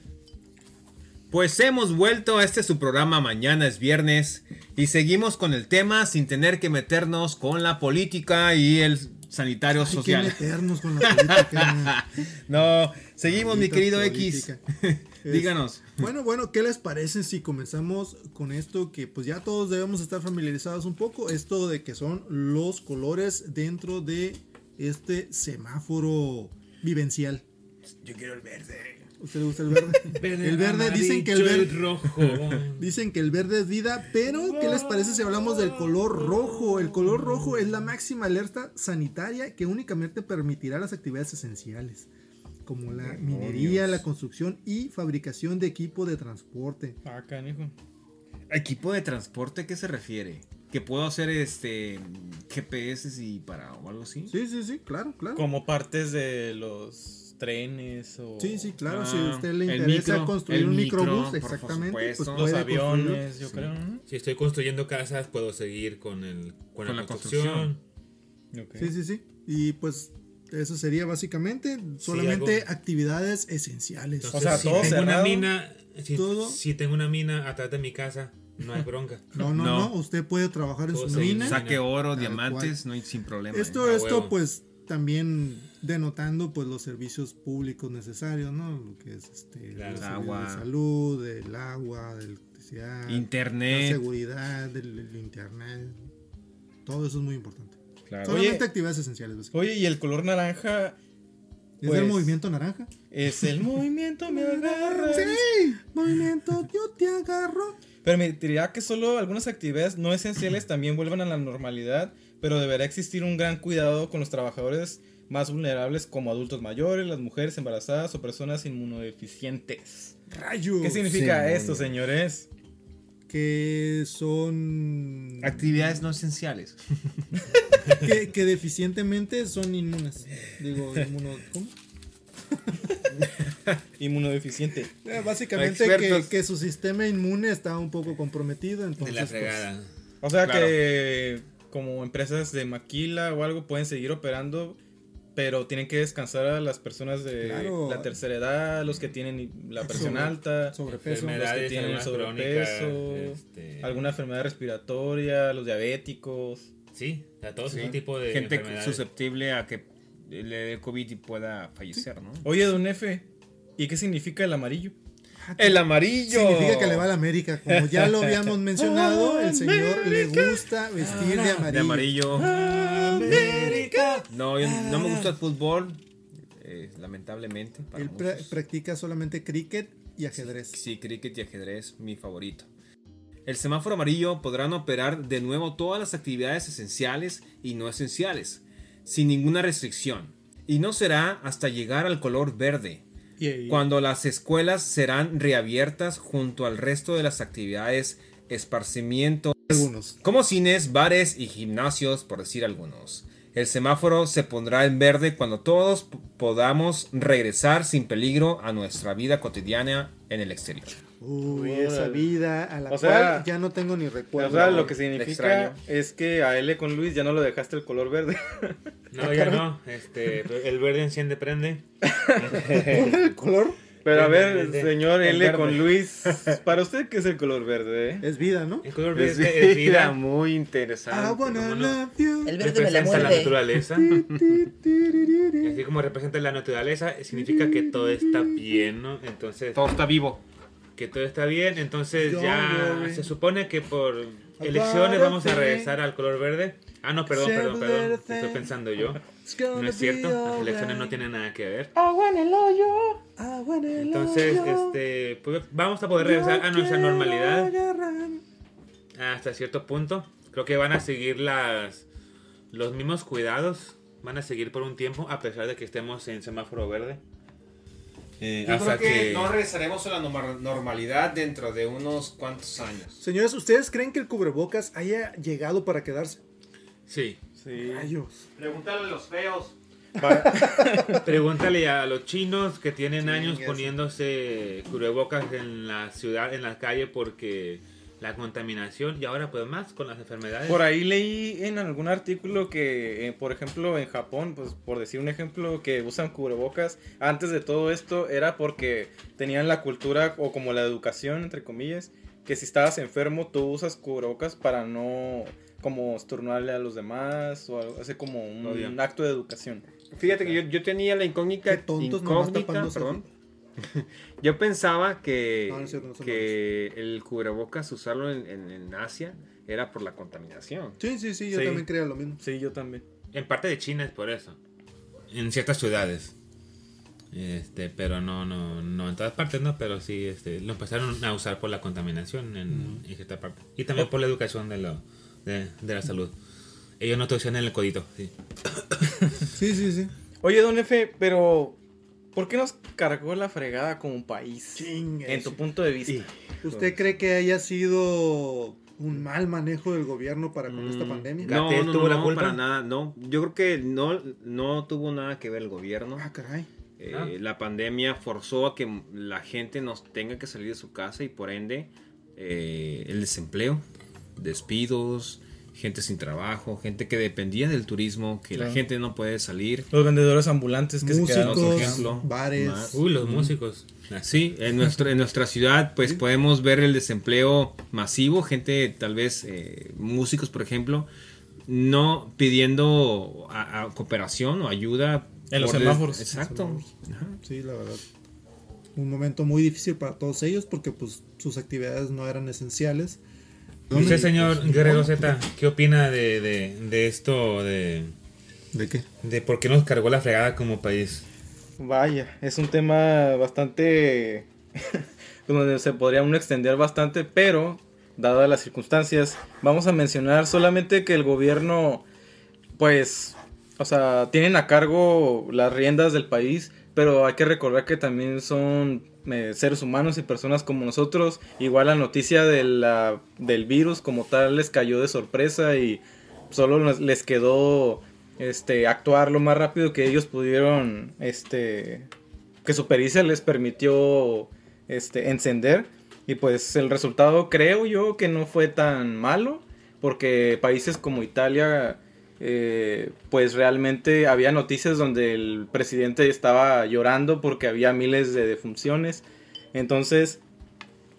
Pues hemos vuelto a este su programa Mañana es viernes y seguimos con el tema sin tener que meternos con la política y el sanitario Hay que social. meternos con la [laughs] política. no, seguimos mi Maldita querido política. X. [laughs] Díganos. Bueno, bueno, ¿qué les parece si comenzamos con esto que pues ya todos debemos estar familiarizados un poco? Esto de que son los colores dentro de este semáforo vivencial. Yo quiero el verde. ¿Usted le gusta el verde? [laughs] el verde, dicen que el verde... rojo. Dicen que el verde es vida, pero ¿qué les parece si hablamos del color rojo? El color rojo es la máxima alerta sanitaria que únicamente permitirá las actividades esenciales, como la minería, la construcción y fabricación de equipo de transporte. Ah, canijo. ¿Equipo de transporte qué se refiere? ¿Que puedo hacer este GPS y para o algo así? Sí, sí, sí, claro, claro. Como partes de los trenes o Sí, sí, claro. Ah, si a usted le el interesa micro, construir el un micro, microbús, exactamente, pues los aviones, yo Sí. creo. ¿no? Si estoy construyendo casas, puedo seguir con, el, con, Con la, la construcción. Sí, sí, sí. Y pues eso sería básicamente solamente actividades esenciales. Entonces, O sea, si todo tengo una cerrado. mina, si, Todo. si tengo una mina atrás de mi casa, no hay bronca. [laughs] No, no, No. no, Usted puede trabajar en su mina. Saque oro, diamantes, no hay sin problema. Esto, esto pues también denotando pues los servicios públicos necesarios, ¿no? Lo que es este Claro. El agua. de salud, del agua, de electricidad, la Internet. seguridad, del, internet. Todo eso es muy importante. Claro. Solamente Oye. actividades esenciales. Oye, y el color naranja ¿Es pues- el movimiento naranja? es el [laughs] movimiento me agarra. Sí, movimiento, yo te agarro. Permitiría que solo algunas actividades no esenciales también vuelvan a la normalidad, pero deberá existir un gran cuidado con los trabajadores más vulnerables como adultos mayores, las mujeres embarazadas o personas inmunodeficientes. Rayos. ¿Qué significa Sí, esto, señores? Que son. Actividades no esenciales. [laughs] que, que deficientemente son inmunes. Digo, inmuno. ¿Cómo? [laughs] Inmunodeficiente. Eh, Básicamente que, que su sistema inmune está un poco comprometido, entonces... De la pues, fregada. O sea Claro. que como empresas de maquila o algo pueden seguir operando, pero tienen que descansar a las personas de Claro. la tercera edad, los que tienen la presión Sobre- alta, sobrepeso. los que Enfermedades, tienen sobrepeso, este- alguna enfermedad respiratoria, los diabéticos. Sí, a todo Sí. ese tipo de Gente susceptible a que le dé COVID y pueda fallecer, ¿no? Oye, don F, ¿y qué significa el amarillo? El amarillo. Significa que le va a la América. Como ya lo habíamos [laughs] mencionado, el señor le gusta vestir de De amarillo. amarillo. No, no me gusta el fútbol, eh, lamentablemente. para Él pra- practica solamente cricket y ajedrez. Sí, cricket y ajedrez, mi favorito. El semáforo amarillo podrán operar de nuevo todas las actividades esenciales y no esenciales, sin ninguna restricción. Y no será hasta llegar al color verde, cuando las escuelas serán reabiertas junto al resto de las actividades esparcimiento, Algunos. como cines, bares y gimnasios, por decir algunos. El semáforo se pondrá en verde cuando todos podamos regresar sin peligro a nuestra vida cotidiana en el exterior. Uy, esa vida a la O cual sea, ya no tengo ni O recuerdo. sea, lo que significa es que a L con Luis ya no lo dejaste el color verde. [laughs] No, ya no. Este, el verde enciende, prende. [laughs] ¿El color? Pero a ver, señor L verde. con Luis, para usted qué es el color verde, eh? Es vida, ¿no? El color verde Es es, es vida. muy interesante. I wanna ¿cómo no? El verde me la Representa la naturaleza. [laughs] Y así como representa la naturaleza, significa que todo está bien, ¿no? Entonces, Todo está vivo. Que todo está bien. Entonces Don't ya worry. se supone que por elecciones vamos a regresar al color verde. Ah, no, perdón, perdón, perdón. Estoy pensando yo. No es cierto, las elecciones no tienen nada que ver. Entonces, este, pues, vamos a poder regresar a nuestra normalidad hasta cierto punto. Creo que van a seguir las los mismos cuidados. Van a seguir por un tiempo a pesar de que estemos en semáforo verde. Eh, Yo hasta creo que, que no regresaremos a la norma- normalidad dentro de unos cuantos años. Señores, ¿ustedes creen que el cubrebocas haya llegado para quedarse? sí. Sí. Rayos. Pregúntale a los feos. [laughs] Pregúntale a los chinos que tienen Sí, años poniéndose cubrebocas en la ciudad, en la calle porque la contaminación y ahora pues más con las enfermedades. Por ahí leí en algún artículo que, eh, por ejemplo, en Japón, pues por decir un ejemplo, que usan cubrebocas antes de todo esto era porque tenían la cultura o como la educación, entre comillas, que si estabas enfermo tú usas cubrebocas para no como estornudarle a los demás o algo, hacer como un, acto de educación. Fíjate que yo, yo tenía la incógnita, Qué tontos incógnita, perdón. [laughs] Yo pensaba que, No, no no que el cubrebocas usarlo en, en- en Asia era por la contaminación. Sí, sí, sí, yo Sí. también creía lo mismo. Sí, yo también. En parte de China es por eso. En ciertas ciudades. Este, pero no, no, no en todas partes, no, pero sí, este, lo empezaron a usar por la contaminación en, en cierta parte. Y también por la educación de, lo, de, de la salud. Ellos no te usan en el codito, sí. Sí, sí, sí. Oye, don Efe, pero ¿por qué nos cargó la fregada como país? En tu punto de vista. ¿Usted cree que haya sido un mal manejo del gobierno para con esta Mm, pandemia? No, ¿Gatel no, tuvo no, la culpa? para nada, no. Yo creo que no, no tuvo nada que ver el gobierno. Ah, caray. Eh, Ah. La pandemia forzó a que la gente nos tenga que salir de su casa y por ende eh, el desempleo, despidos, gente sin trabajo, gente que dependía del turismo, que la gente no puede salir. Los vendedores ambulantes que se quedaron por Músicos, ejemplo, bares. más. Uy, los músicos. Sí, en, nuestro, en nuestra ciudad pues podemos ver el desempleo masivo, gente tal vez eh, músicos por ejemplo, no pidiendo a- a cooperación o ayuda. En los semáforos. Exacto. Ajá. Sí, la verdad. Un momento muy difícil para todos ellos porque pues sus actividades no eran esenciales. ¿Y usted, señor Guerrero no. Z, qué opina de, de, de esto, de, ¿De qué? de por qué nos cargó la fregada como país? Vaya, es un tema bastante... [laughs] donde se podría uno extender bastante, pero dadas las circunstancias, vamos a mencionar solamente que el gobierno, pues, o sea, tienen a cargo las riendas del país, pero hay que recordar que también son eh, seres humanos y personas como nosotros. Igual la noticia de del virus como tal les cayó de sorpresa y solo les quedó este actuar lo más rápido que ellos pudieron este que su pericia les permitió este, encender. Y pues el resultado creo yo que no fue tan malo, porque países como Italia, eh, pues realmente había noticias donde el presidente estaba llorando porque había miles de defunciones. Entonces,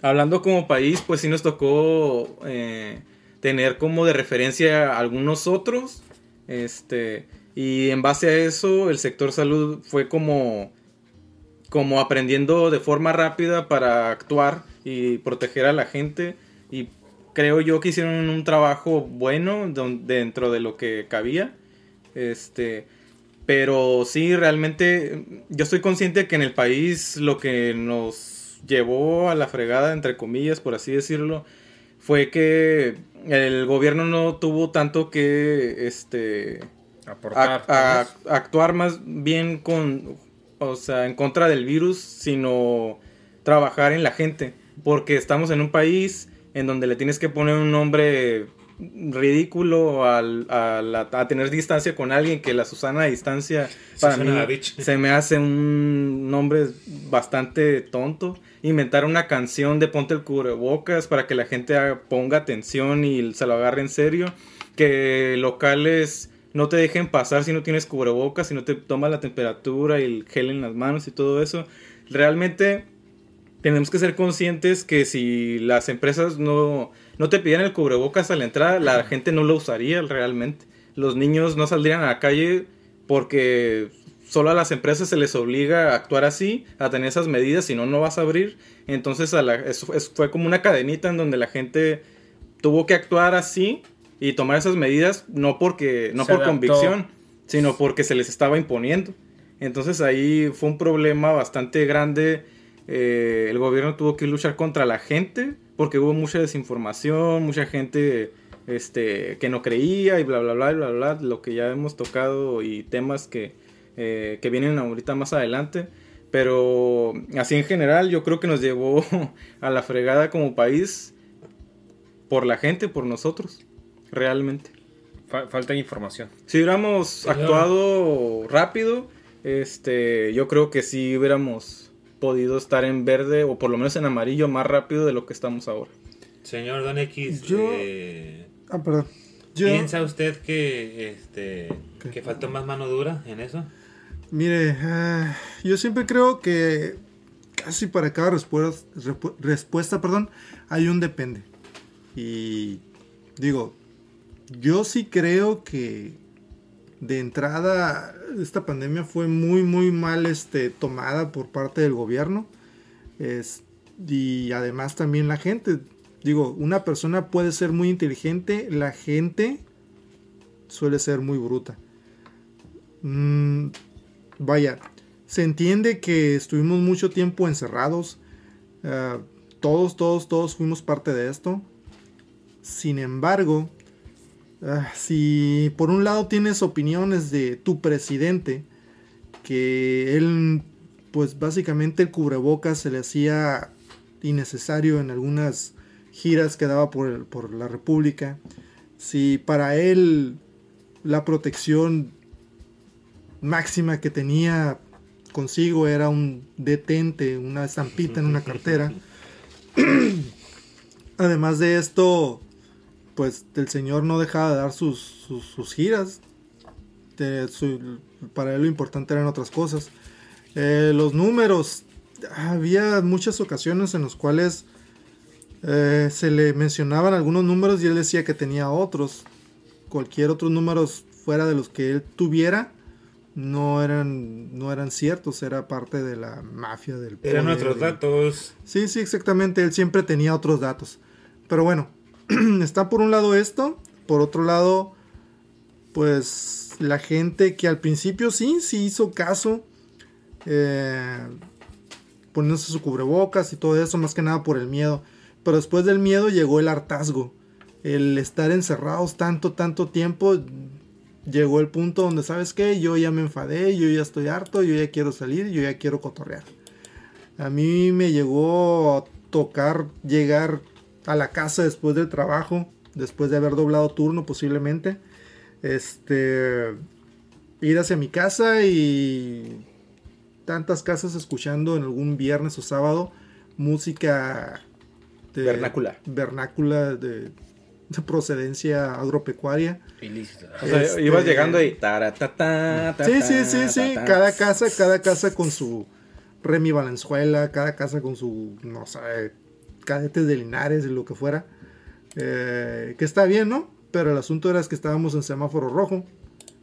hablando como país, pues sí nos tocó eh, tener como de referencia a algunos otros. Este, y en base a eso, el sector salud fue como, como aprendiendo de forma rápida para actuar y proteger a la gente. Creo yo que hicieron un trabajo bueno dentro de lo que cabía. Este, pero sí, realmente yo estoy consciente que en el país lo que nos llevó a la fregada, entre comillas, por así decirlo, fue que el gobierno no tuvo tanto que este Aportar, a- a- actuar más bien con o sea en contra del virus sino trabajar en la gente porque estamos en un país en donde le tienes que poner un nombre ridículo al, a, la- a tener distancia con alguien que la Susana a distancia para mí Susana Bitch. se me hace un nombre bastante tonto. Inventar una canción de ponte el cubrebocas para que la gente ponga atención y se lo agarre en serio. Que locales no te dejen pasar si no tienes cubrebocas, si no te toma la temperatura y el gel en las manos y todo eso. Realmente tenemos que ser conscientes que si las empresas no, no te pidieran el cubrebocas a la entrada, la gente no lo usaría realmente. Los niños no saldrían a la calle porque solo a las empresas se les obliga a actuar así, a tener esas medidas, si no, no vas a abrir. Entonces a la- eso- eso fue como una cadenita en donde la gente tuvo que actuar así y tomar esas medidas, no porque no Se por adaptó. convicción, sino porque se les estaba imponiendo. Entonces ahí fue un problema bastante grande. Eh, el gobierno tuvo que luchar contra la gente porque hubo mucha desinformación, mucha gente este, que no creía y bla, bla, bla, bla, bla, lo que ya hemos tocado y temas que, eh, que vienen ahorita más adelante. Pero así en general yo creo que nos llevó [laughs] a la fregada como país por la gente, por nosotros, realmente. Fa- falta información. Si hubiéramos actuado rápido, este, yo creo que sí hubiéramos podido estar en verde o por lo menos en amarillo más rápido de lo que estamos ahora. Señor Don X, Yo- eh, Ah, perdón. Yo, ¿piensa usted que, este, que faltó más mano dura en eso? mire, ah, yo siempre creo que casi para cada respuesta, respuesta perdón, hay un depende. Y digo, yo sí creo que de entrada esta pandemia fue muy muy mal este, tomada por parte del gobierno. Y además también la gente. Digo, una persona puede ser muy inteligente, la gente suele ser muy bruta. Mm, vaya, se entiende que estuvimos mucho tiempo encerrados. ah, todos, todos, todos fuimos parte de esto. Sin embargo, ah, si por un lado tienes opiniones de tu presidente, que él, pues básicamente el cubrebocas se le hacía innecesario en algunas giras que daba por, el- por la República, si para él la protección máxima que tenía consigo era un detente, una estampita en una [laughs] cartera. [clears throat] Además de esto, pues el señor no dejaba de dar sus, sus, sus giras. De su- para él lo importante eran otras cosas. Eh, los números, había muchas ocasiones en las cuales eh, se le mencionaban algunos números y él decía que tenía otros. Cualquier otros números fuera de los que él tuviera no eran, no eran ciertos, era parte de la mafia del Eran poder otros datos. Sí, sí, exactamente. Él siempre tenía otros datos. Pero bueno, [clears throat] está por un lado esto. Por otro lado, pues la gente que al principio sí, sí hizo caso. eh, poniéndose su cubrebocas y todo eso, más que nada por el miedo. Pero después del miedo llegó el hartazgo. El estar encerrados tanto, tanto tiempo. Llegó el punto donde, ¿sabes qué? Yo ya me enfadé, yo ya estoy harto, yo ya quiero salir, yo ya quiero cotorrear. A mí me llegó a tocar llegar a la casa después del trabajo, después de haber doblado turno posiblemente. Este, ir hacia mi casa y tantas casas escuchando en algún viernes o sábado música de- Vernácula. vernácula de, de procedencia agropecuaria. O sea, Este- ibas llegando y... taratata, Sí, sí, sí, sí. ta, ta. Cada casa, cada casa con su Remy Valenzuela, cada casa con su, no sé, cadetes de Linares y lo que fuera. Eh, que está bien, ¿no? Pero el asunto era que estábamos en semáforo rojo.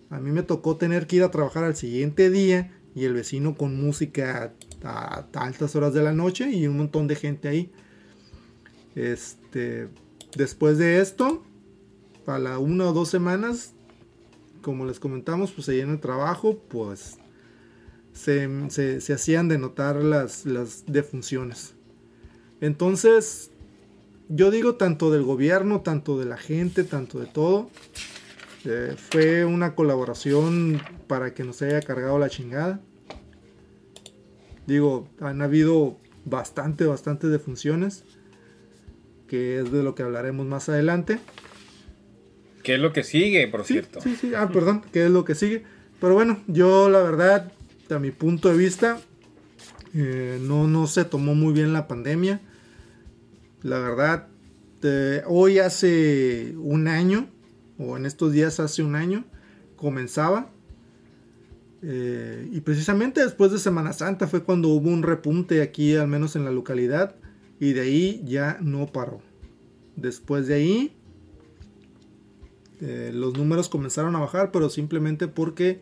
A mí me tocó tener que ir a trabajar al siguiente día y el vecino con música a, a altas horas de la noche y un montón de gente ahí. Este, después de esto, a la una o dos semanas, como les comentamos, pues ahí en el trabajo, pues se, se- se hacían de notar las, las defunciones. Entonces, yo digo tanto del gobierno, tanto de la gente, tanto de todo. eh, fue una colaboración para que nos haya cargado la chingada. Digo, han habido bastante, bastante defunciones. Que es de lo que hablaremos más adelante. ¿Qué es lo que sigue, por cierto? Sí, sí, ah, [laughs] perdón, que es lo que sigue. Pero bueno, yo la verdad, a mi punto de vista, eh, no, no se tomó muy bien la pandemia. La verdad, hoy hace un año, o en estos días hace un año, comenzaba. Eh, y precisamente después de Semana Santa fue cuando hubo un repunte aquí, al menos en la localidad. Y de ahí ya no paró. Después de ahí, eh, los números comenzaron a bajar, pero simplemente porque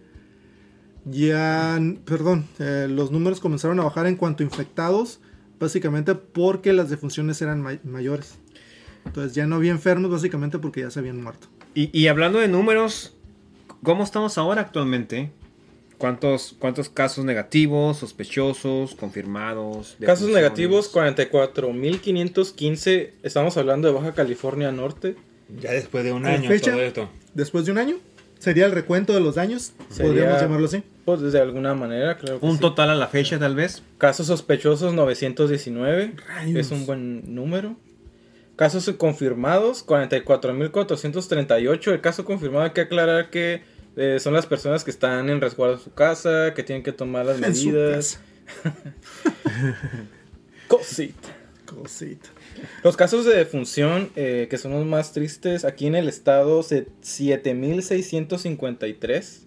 ya, perdón, eh, los números comenzaron a bajar en cuanto infectados, básicamente porque las defunciones eran may- mayores. Entonces ya no había enfermos, básicamente porque ya se habían muerto. Y, y hablando de números, ¿cómo estamos ahora actualmente? ¿Cuántos, cuántos casos negativos, sospechosos, confirmados? Casos negativos 44.515. Estamos hablando de Baja California Norte. Ya después de un ¿A la año fecha? todo esto. Después de un año, sería el recuento de los daños, podríamos llamarlo así. De alguna manera, creo que Un sí. total a la fecha, tal vez. Casos sospechosos 919. Rayos. Es un buen número. Casos confirmados 44.438. El caso confirmado hay que aclarar que eh, son las personas que están en resguardo de su casa, que tienen que tomar las [laughs] medidas. [laughs] Cosita. Cosita. Los casos de defunción, eh, que son los más tristes, aquí en el estado, se- 7.653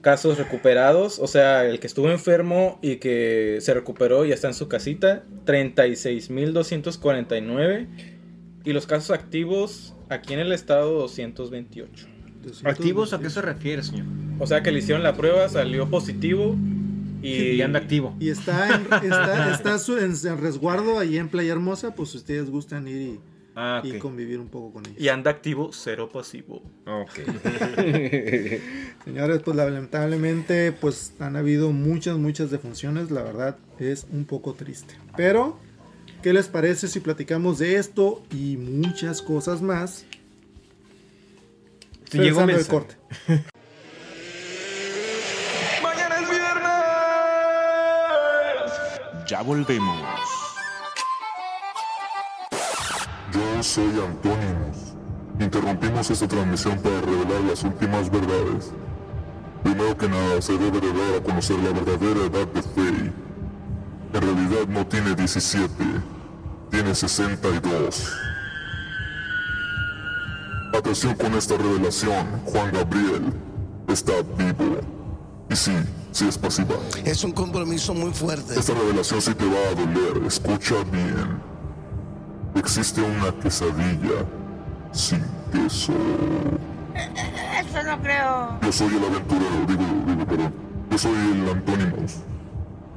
casos recuperados, o sea, el que estuvo enfermo y que se recuperó y está en su casita, 36.249. Y los casos activos, aquí en el estado, 228. ¿Activos a qué se refiere, señor? O sea, que le hicieron la prueba, salió positivo y, [laughs] Y anda activo. Y está en, está, está su- en, en resguardo ahí en Playa Hermosa, pues si ustedes gustan ir y, Ah, y convivir un poco con ellos. y anda activo, cero pasivo. Ok. [laughs] Señores, pues lamentablemente pues han habido muchas, muchas defunciones, la verdad es un poco triste. Pero, ¿qué les parece si platicamos de esto y muchas cosas más? Sí, llegó mensaje. corte. [laughs] Mañana es viernes. Ya volvemos. Yo soy Antónimos. Interrumpimos esta transmisión para revelar las últimas verdades. Primero que nada, se debe de dar a conocer la verdadera edad de Faye. En realidad no tiene 17, tiene 62. Atención con esta revelación, Juan Gabriel está vivo. Y sí, sí es pasiva. Es un compromiso muy fuerte. Esta revelación sí te va a doler, escucha bien. Existe una quesadilla sin queso. Eso no creo. Yo soy el aventurero, digo, digo, perdón. Yo soy el Antónimos.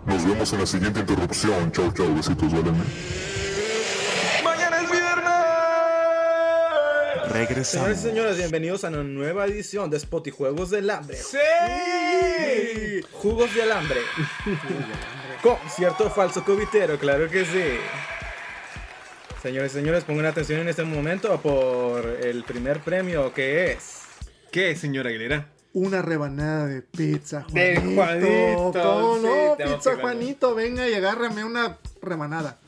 Nos vemos en la siguiente interrupción. Chau, chau, besitos, valen. Mañana es viernes. Regresamos. Señores y señores, bienvenidos a una nueva edición de Spot y Juegos del Hambre. ¡Sí! Jugos de alambre. [laughs] Con cierto falso cubitero, claro que sí. Señores y señores, pongan atención en este momento por el primer premio que es. ¿Qué, señor Aguilera? Una rebanada de pizza, De Juanito. Juanito, ¿Cómo sí, no? Pizza Juanito, venga y agárrame una rebanada.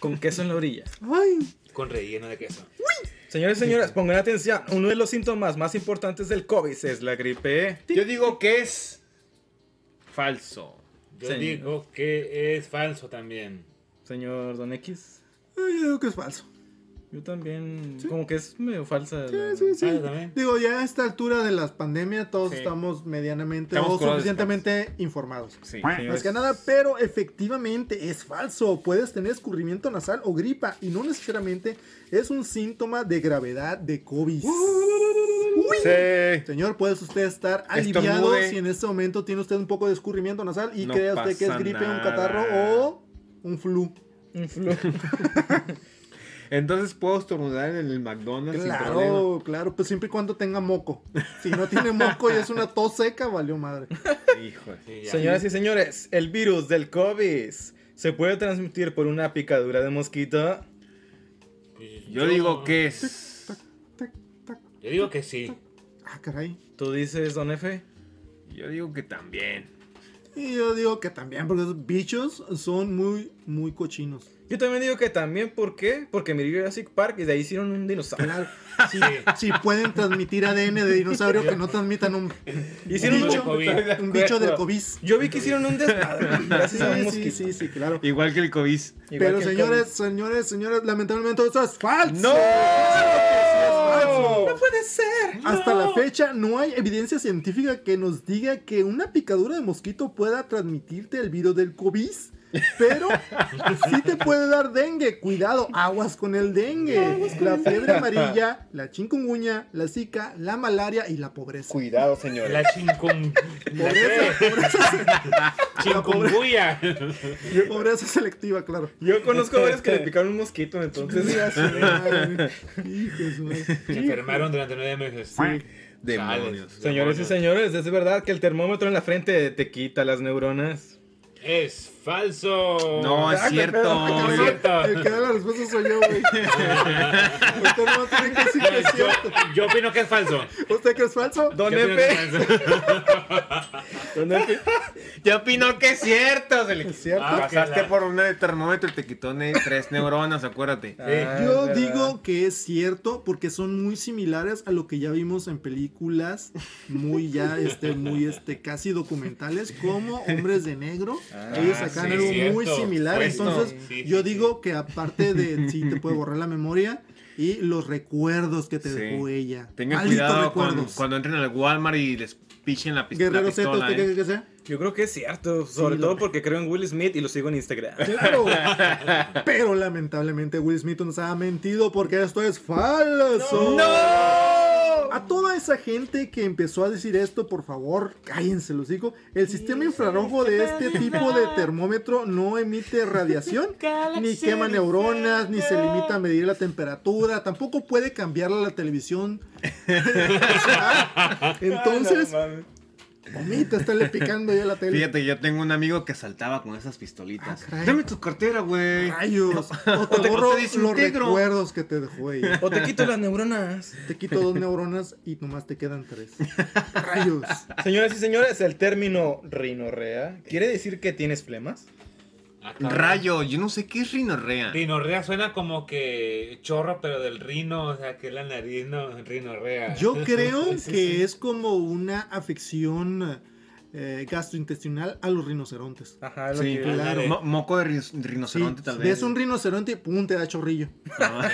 Con queso en la orilla. Ay, Con relleno de queso. Señores y señores, pongan atención. Uno de los síntomas más importantes del COVID es la gripe. Yo digo que es falso. Yo digo que es falso también. Señor Don X. Eh, Yo digo que es falso. Yo también. Como que es medio falsa. la- Sí, sí. Ah. Digo, ya a esta altura de las pandemias todos Sí. estamos medianamente Estamos o suficientemente informados. Sí. Más que nada, pero efectivamente es falso. Puedes tener escurrimiento nasal o gripa y no necesariamente es un síntoma de gravedad de COVID. Uy. Sí. Señor, puede usted estar aliviado Estornude. si en este momento tiene usted un poco de escurrimiento nasal y No crea usted que es gripe, un nada. catarro o un flu. [laughs] Entonces puedo estornudar en el McDonald's sin problema. Claro, claro, pues siempre y cuando tenga moco. Si no tiene moco y es una tos seca, valió madre. Hijo Sí. Señoras y señores, el virus del COVID se puede transmitir por una picadura de mosquito. Yo digo que es. Yo digo que sí. Ah, caray. ¿Tú dices, Don F? Yo digo que también. Y yo digo que también, porque esos bichos son muy, muy cochinos. Yo también digo que también, ¿por qué? Porque miré Jurassic Park y de ahí hicieron un dinosaurio. Claro, si, si pueden transmitir ADN de dinosaurio, que no transmitan un, Hicieron un bicho, un bicho del COVID. Yo vi que hicieron un desmadre. Gracias a un Sí, sí, mosquito. sí, sí, claro. Igual que el COVID. Igual Pero señores, COVID. señores, señores, lamentablemente eso es falso. ¡No! ¡No puede ser! Hasta la fecha no hay evidencia científica que nos diga que una picadura de mosquito pueda transmitirte el virus del COVID. Pero sí te puede dar dengue. Cuidado, aguas con el dengue. La fiebre amarilla, la chikungunya, la zika, la malaria y la pobreza. Cuidado, señores. La chincun... La Pobreza, pobreza, selectiva, claro. Yo conozco varios que le picaron un mosquito, entonces. Sí. [laughs] Se enfermaron durante nueve meses. Demonios. Señores y señores, es verdad que el termómetro en la frente te quita las neuronas. Es falso. No, es cierto. pedo, Es ay, cierto. El que da la respuesta soy yo, güey. [laughs] Usted no tiene que decir que es Yo, cierto. yo opino que es falso. ¿Usted cree que es falso? Don Yo falso. [laughs] Don F. Yo opino que es cierto. Se le- Es cierto. Ah, Pasaste la- por un termómetro y te quitó tres neuronas, acuérdate. Ah, Yo digo que es cierto porque son muy similares a lo que ya vimos en películas muy ya este muy este casi documentales como Hombres de Negro. Ellos sacan sí, algo muy cierto. similar, Puesto. entonces Sí, sí, yo sí. digo que aparte de [laughs] sí te puede borrar la memoria y los recuerdos que te Sí. dejó ella. Tengan cuidado recuerdos. cuando entren al Walmart y les pichen la, pis- Guerrero la Z, pistola. ¿usted ¿eh? cree que sea? Yo creo que es cierto, sobre Sí, todo lo- porque creo en Will Smith y lo sigo en Instagram. Claro. [laughs] Pero lamentablemente Will Smith nos ha mentido porque esto es falso. A toda esa gente que empezó a decir esto, por favor, cállense, los digo. El sistema infrarrojo de este tipo de termómetro no emite radiación, [laughs] ni quema neuronas, ni se limita a medir la temperatura, tampoco puede cambiarla a la televisión. [laughs] [laughs] Entonces, Omita, estarle picando ya la tele. Fíjate, yo tengo un amigo que saltaba con esas pistolitas. Ah. Dame tu cartera, güey. Rayos. O [laughs] O te borro o te los recuerdos que te dejó ella. O te quito las neuronas. Te quito dos neuronas y nomás te quedan tres. [laughs] Rayos. Señoras y señores, el término rinorrea quiere decir que tienes flemas. Ah. Rayo, yo no sé qué es rinorrea. Rinorrea suena como que chorro, pero del rino, o sea, que es la nariz, no, rinorrea. Yo creo [laughs] que es como una afección eh, gastrointestinal a los rinocerontes. Ajá, lo Sí, que- claro. Mo- moco de ri- rinoceronte, Sí, tal ves vez. un rinoceronte y pum, te da chorrillo. Ah.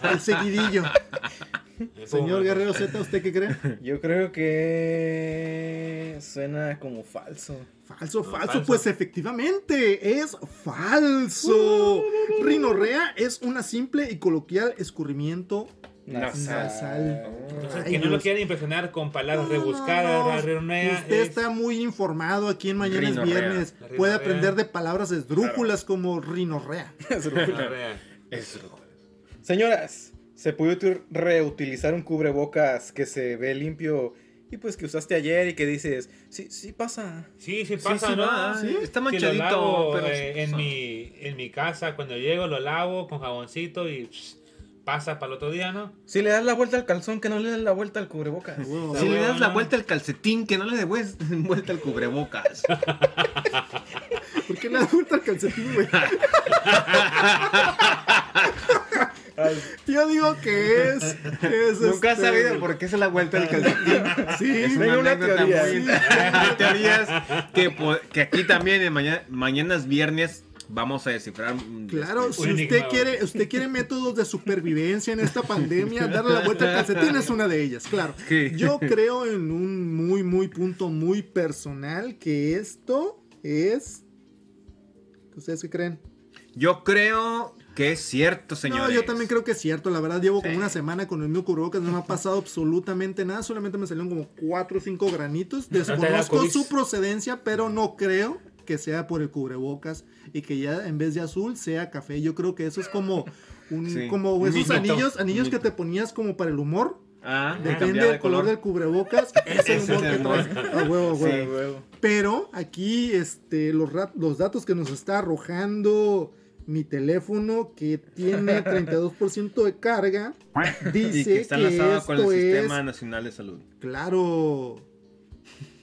[laughs] El seguidillo. [laughs] Señor Guerrero Z, ¿usted qué cree? [laughs] Yo creo que suena como falso. Falso, falso, falso. pues efectivamente es falso. Rinorrea es una simple y coloquial escurrimiento nasal. Entonces, que no lo quieran impresionar con palabras No, rebuscadas, no. Usted es- está muy informado aquí en Mañana es. Viernes. Puede aprender de palabras esdrújulas como rinorrea. [laughs] rinorrea. Señoras, ¿se puede util- reutilizar un cubrebocas que se ve limpio y pues que usaste ayer y que dices, sí, sí pasa? Sí, sí pasa, sí ¿no? va, sí, está Sí, manchadito, lo lavo, pero eh, sí en, mi, en mi casa, cuando llego, lo lavo con jaboncito y pasa para el otro día, ¿no? Si le das la vuelta al calzón, que no le das la vuelta al cubrebocas. [laughs] Wow. Si le das la vuelta al calcetín, que no le des [laughs] vuelta al cubrebocas. [laughs] ¿Por qué le da vuelta al calcetín, güey? Yo digo que es. es Nunca has este, sabido por qué se la vuelta del calcetín. Sí, es una anécdota teoría. muy- Hay teorías que, que aquí también en mañana, mañanas viernes vamos a descifrar. Claro, si usted quiere, usted quiere métodos de supervivencia en esta pandemia, [laughs] darle la vuelta al calcetín es una de ellas, claro. Sí. Yo creo en un muy, muy punto muy personal que esto es. ¿Ustedes qué creen? Yo creo que es cierto, señores. No, yo también creo que es cierto. La verdad, llevo como una semana con el mío cubrebocas. No me ha pasado absolutamente nada. Solamente me salieron como 4 o 5 granitos. Desconozco su procedencia, pero no creo que sea por el cubrebocas y que ya en vez de azul sea café. Yo creo que eso es como un, Sí. como esos mito. anillos, anillos que te ponías como para el humor. Ah, Depende del color del cubrebocas. [laughs] Es el humor es que el humor. traes. A huevo, a Sí. huevo. Pero aquí este, los, los datos que nos está arrojando mi teléfono, que tiene [laughs] 32% de carga, dice y que está que enlazado con el esto Sistema es... Nacional de Salud. Claro.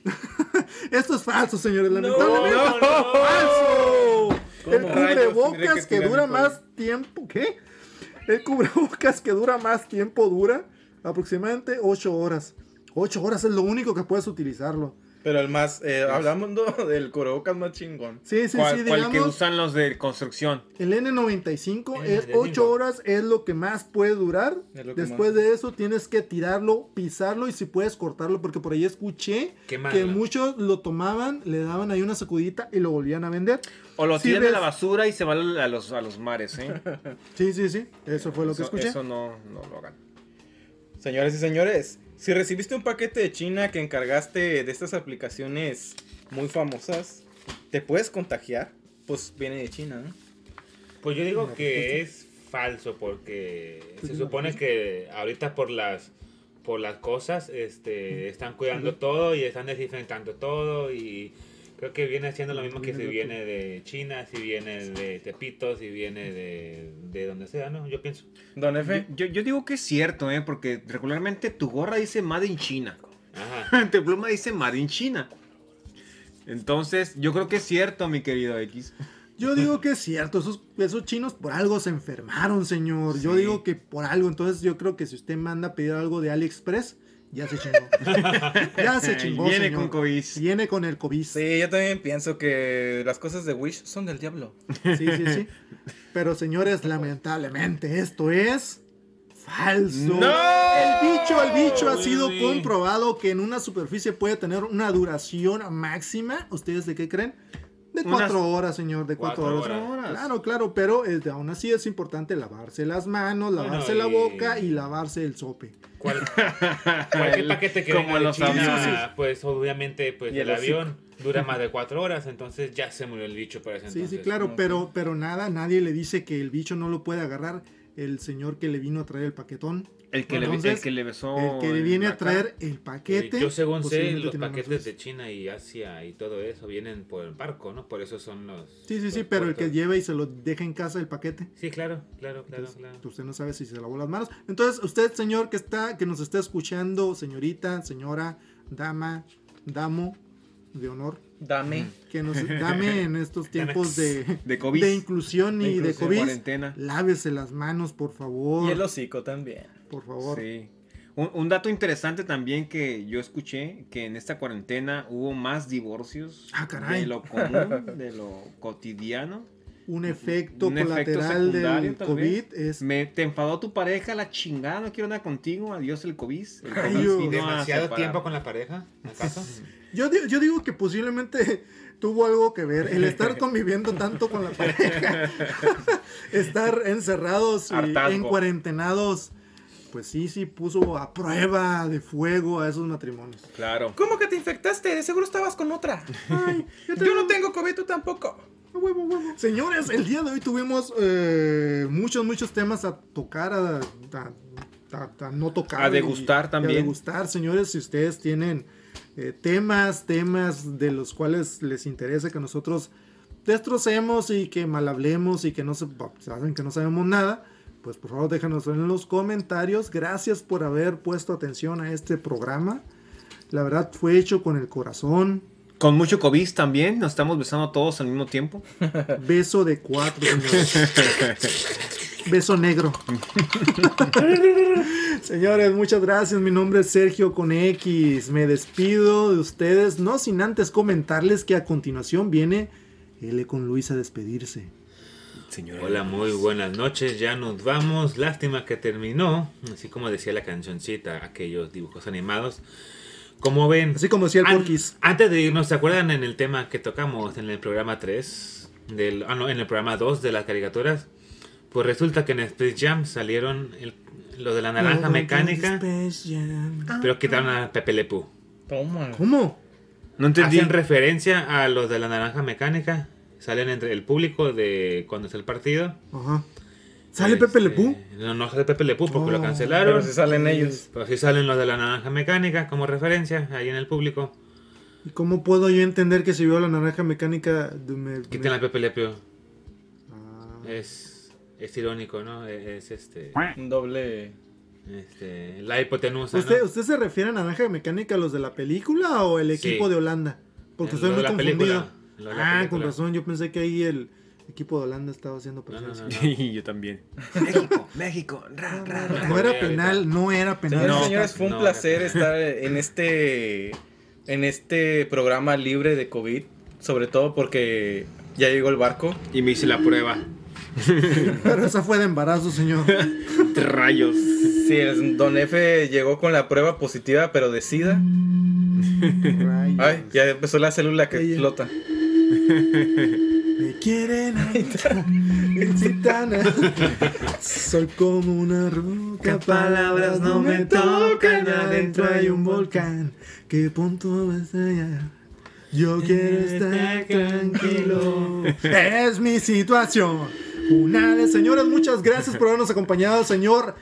[laughs] esto es falso, señores. Lamentablemente no, es falso. El cubrebocas que que dura más tiempo. ¿Qué? El cubrebocas que dura más tiempo dura aproximadamente 8 horas. 8 horas es lo único que puedes utilizarlo. Pero el más, eh, hablamos [laughs] ¿no? del cubrebocas más chingón. Sí, sí, ¿Cuál, sí, cuál que digamos. usan los de construcción? El N95 El es N95. 8 horas, es lo que más puede durar. Que Después más. de eso tienes que tirarlo, pisarlo y si puedes cortarlo, porque por ahí escuché que muchos lo tomaban, le daban ahí una sacudita y lo volvían a vender. O lo tiran a la basura y se van a los, a los mares, ¿eh? [laughs] Sí, sí, sí, eso fue lo que escuché. Eso no, no lo hagan. Señores y señores, si recibiste un paquete de China que encargaste de estas aplicaciones muy famosas, ¿te puedes contagiar? Pues viene de China, ¿no? Pues yo digo que es falso porque se supone que ahorita por las por las cosas este están cuidando todo y están desinfectando todo y creo que viene haciendo lo mismo que si viene de China, si viene de Tepito, si viene de, de donde sea, ¿no? Yo pienso. Don F. Yo, yo digo que es cierto, ¿eh? Porque regularmente tu gorra dice Made in China. Ajá. [laughs] tu pluma dice Made in China. Entonces, yo creo que es cierto, mi querido X. Yo digo que es cierto, esos, esos chinos por algo se enfermaron, señor. Yo digo que por algo, entonces yo creo que si usted manda a pedir algo de AliExpress, ya se chingó. [laughs] ya se chingó. Viene señor. con COVID. Viene con el COVID. Sí, yo también pienso que las cosas de Wish son del diablo. Sí, sí, sí. Pero señores, lamentablemente esto es falso. ¡No! El bicho, el bicho ha sido comprobado que en una superficie puede tener una duración máxima. ¿Ustedes de qué creen? De Unas- cuatro horas, señor, de cuatro, Cuatro horas. horas. Claro, claro, pero este, aún así es importante lavarse las manos, Bueno, lavarse la y- boca y lavarse el sope. Cual- [laughs] cualquier paquete que Como venga de los aviones. pues obviamente pues Y el el avión dura más de cuatro horas, entonces ya se murió el bicho para ese Sí, entonces. sí, claro, pero, pero nada, nadie le dice que el bicho no lo puede agarrar el señor que le vino a traer el paquetón. El que, le, Entonces, el que le besó. El que le en viene a traer el paquete. Eh, Yo según sé, los paquetes de China y Asia y todo eso vienen por el barco, ¿no? Por eso son los... Sí, sí, sí, pero el que lleva y se lo deja en casa el paquete. Sí, claro, claro, claro, Entonces, claro. Usted no sabe si se lavó las manos. Entonces, usted, señor, que está, que nos está escuchando, señorita, señora, dama, damo, de honor, Dame. que nos dame en estos [laughs] tiempos de, De COVID. de inclusión y de inclusión, COVID. cuarentena. Lávese las manos, por favor. Y el hocico también. Por favor. Sí. Un, un dato interesante también que yo escuché, que en esta cuarentena hubo más divorcios Ah, caray. de lo común, de lo cotidiano. Un efecto Un colateral secundario, del COVID vez. es Me, te enfadó tu pareja, la chingada, no quiero nada contigo, adiós el COVID. El COVID ¿Demasiado tiempo con la pareja? ¿Acaso? [laughs] Yo, yo digo que posiblemente [laughs] tuvo algo que ver el estar [laughs] conviviendo tanto con la pareja, estar encerrados y Hartazgo. en cuarentenados, pues sí, sí puso a prueba de fuego a esos matrimonios. Claro. ¿Cómo que te infectaste? De seguro estabas con otra. Ay, yo Yo no tengo COVID, tú tampoco. Señores, el día de hoy tuvimos eh, muchos, muchos temas a tocar, a, a- a- a no tocar. A degustar y- y también. A degustar, señores, si ustedes tienen eh, temas, temas de los cuales les interesa que nosotros destrocemos y que mal hablemos y que no se, saben que no sabemos nada, pues por favor déjanos en los comentarios. Gracias por haber puesto atención a este programa. La verdad fue hecho con el corazón. Con mucho COVID también, nos estamos besando todos al mismo tiempo. [laughs] Beso de cuatro, señores. Beso negro. [laughs] Señores, muchas gracias. Mi nombre es Sergio con X. Me despido de ustedes, no sin antes comentarles que a continuación viene L con Luis a despedirse. Hola, muy buenas noches. Ya nos vamos. Lástima que terminó. Así como decía la cancioncita, aquellos dibujos animados. Como ven. Así como decía el an- Porquis. Antes de irnos, ¿se acuerdan en el tema que tocamos en el programa 3? Del, ah, no, en el programa 2 de las caricaturas. Pues resulta que en Space Jam salieron el- lo de la naranja mecánica. Pero quitaron a Pepe Le Pew. Toma. ¿Cómo? No entendí. Hacen referencia a los de la naranja mecánica. Salen entre el público de cuando es el partido. Ajá. ¿Sale Pepe Le Pew? No, no sale Pepe Le Pew porque lo cancelaron. Pero sí salen ellos. Pero sí salen los de la naranja mecánica como referencia ahí en el público. ¿Y cómo puedo yo entender que si veo la naranja mecánica de- me, Quiten me- a Pepe Le Pew. Ah. Es, es irónico, ¿no? Es, es este, Un doble. este. La hipotenusa. ¿Usted, ¿no? ¿Usted se refiere a naranja mecánica a los de la película o el equipo Sí. de Holanda? Porque estoy muy la confundido. película, la Ah, con razón, yo pensé que ahí el equipo de Holanda estaba haciendo presencia. [laughs] Y yo también. México, México, ra, ra, ra. No era penal, no era penal. Señores, No, señores, fue un no, placer no. estar en este en este programa libre de COVID, sobre todo porque ya llegó el barco. Y me hice la prueba. Pero esa fue de embarazo, señor. [laughs] Rayos. Sí, el don F llegó con la prueba positiva, pero de SIDA. Rayos. Ay, ya empezó la célula que Ella. explota. [laughs] Me quieren a- [laughs] Soy como una roca, palabras no me tocan. Adentro hay un volcán que punto vas allá. Yo quiero estar tranquilo. Es mi situación. Una de señores, muchas gracias por habernos acompañado, señor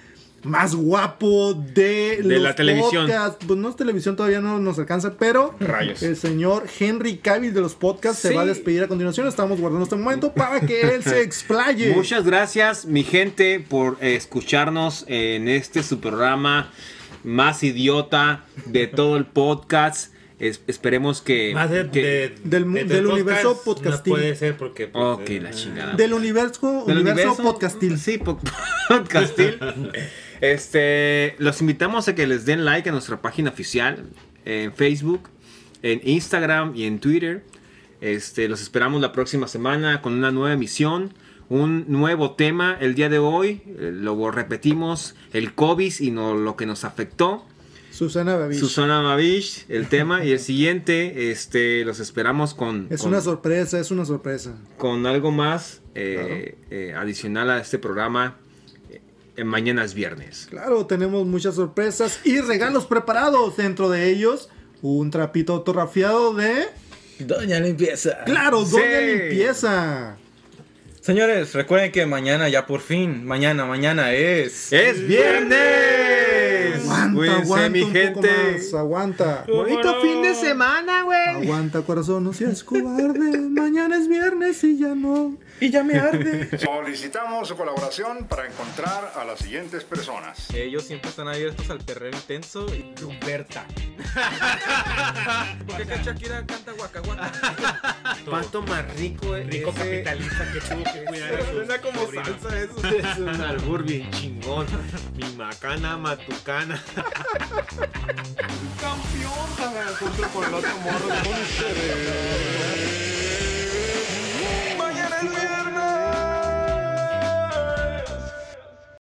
más guapo de, De los la televisión. podcasts. Pues no es televisión, todavía no nos alcanza, pero Rayos. el señor Henry Cavill de los podcasts se va a despedir a continuación. Estamos guardando este momento para que él se explaye. [laughs] Muchas gracias, mi gente, por eh, escucharnos en este su programa más idiota de todo el podcast. Es- esperemos que. Más de, que- de- Del de- del podcast universo No podcastil. puede ser porque. pues, Ok, eh, la chingada. Del universo, Del universo, universo- podcastil. Sí, po- [laughs] podcastil. [laughs] este, los invitamos a que les den like a nuestra página oficial en Facebook, en Instagram y en Twitter. Este, los esperamos la próxima semana con una nueva emisión, un nuevo tema. El día de hoy, eh, lo repetimos, el COVID y no, lo que nos afectó. Susana Babish. Susana Mavish, el tema. Y el siguiente, este, los esperamos con, es con- una sorpresa, es una sorpresa. con algo más eh, eh, adicional a este programa. Eh, En mañana es viernes. Claro, tenemos muchas sorpresas y regalos preparados. Dentro de ellos, un trapito autografiado de. Doña Limpieza. ¡Claro, Doña Sí. Limpieza! Señores, recuerden que mañana, ya por fin, mañana, mañana es. ¡Es viernes! Aguanta, Cuídense, aguanta mi un poco gente. más, aguanta. Bonito fin de semana, güey. Aguanta, corazón, no seas cobarde. Mañana es viernes y ya no. Y ya me arde. [laughs] Solicitamos su colaboración para encontrar a las siguientes personas. Ellos siempre están abiertos al perreo intenso y Humberta. [laughs] ¿Por qué que Shakira canta guaca guaca? ¿Cuánto [laughs] más rico es Rico ese- capitalista que tuvo que cuidar a sus Suena como sobrinos. salsa eso. Es un albur bien chingón. Mi macana, matucana. Campeón, junto con el otro morro. con ustedes. Hallelujah.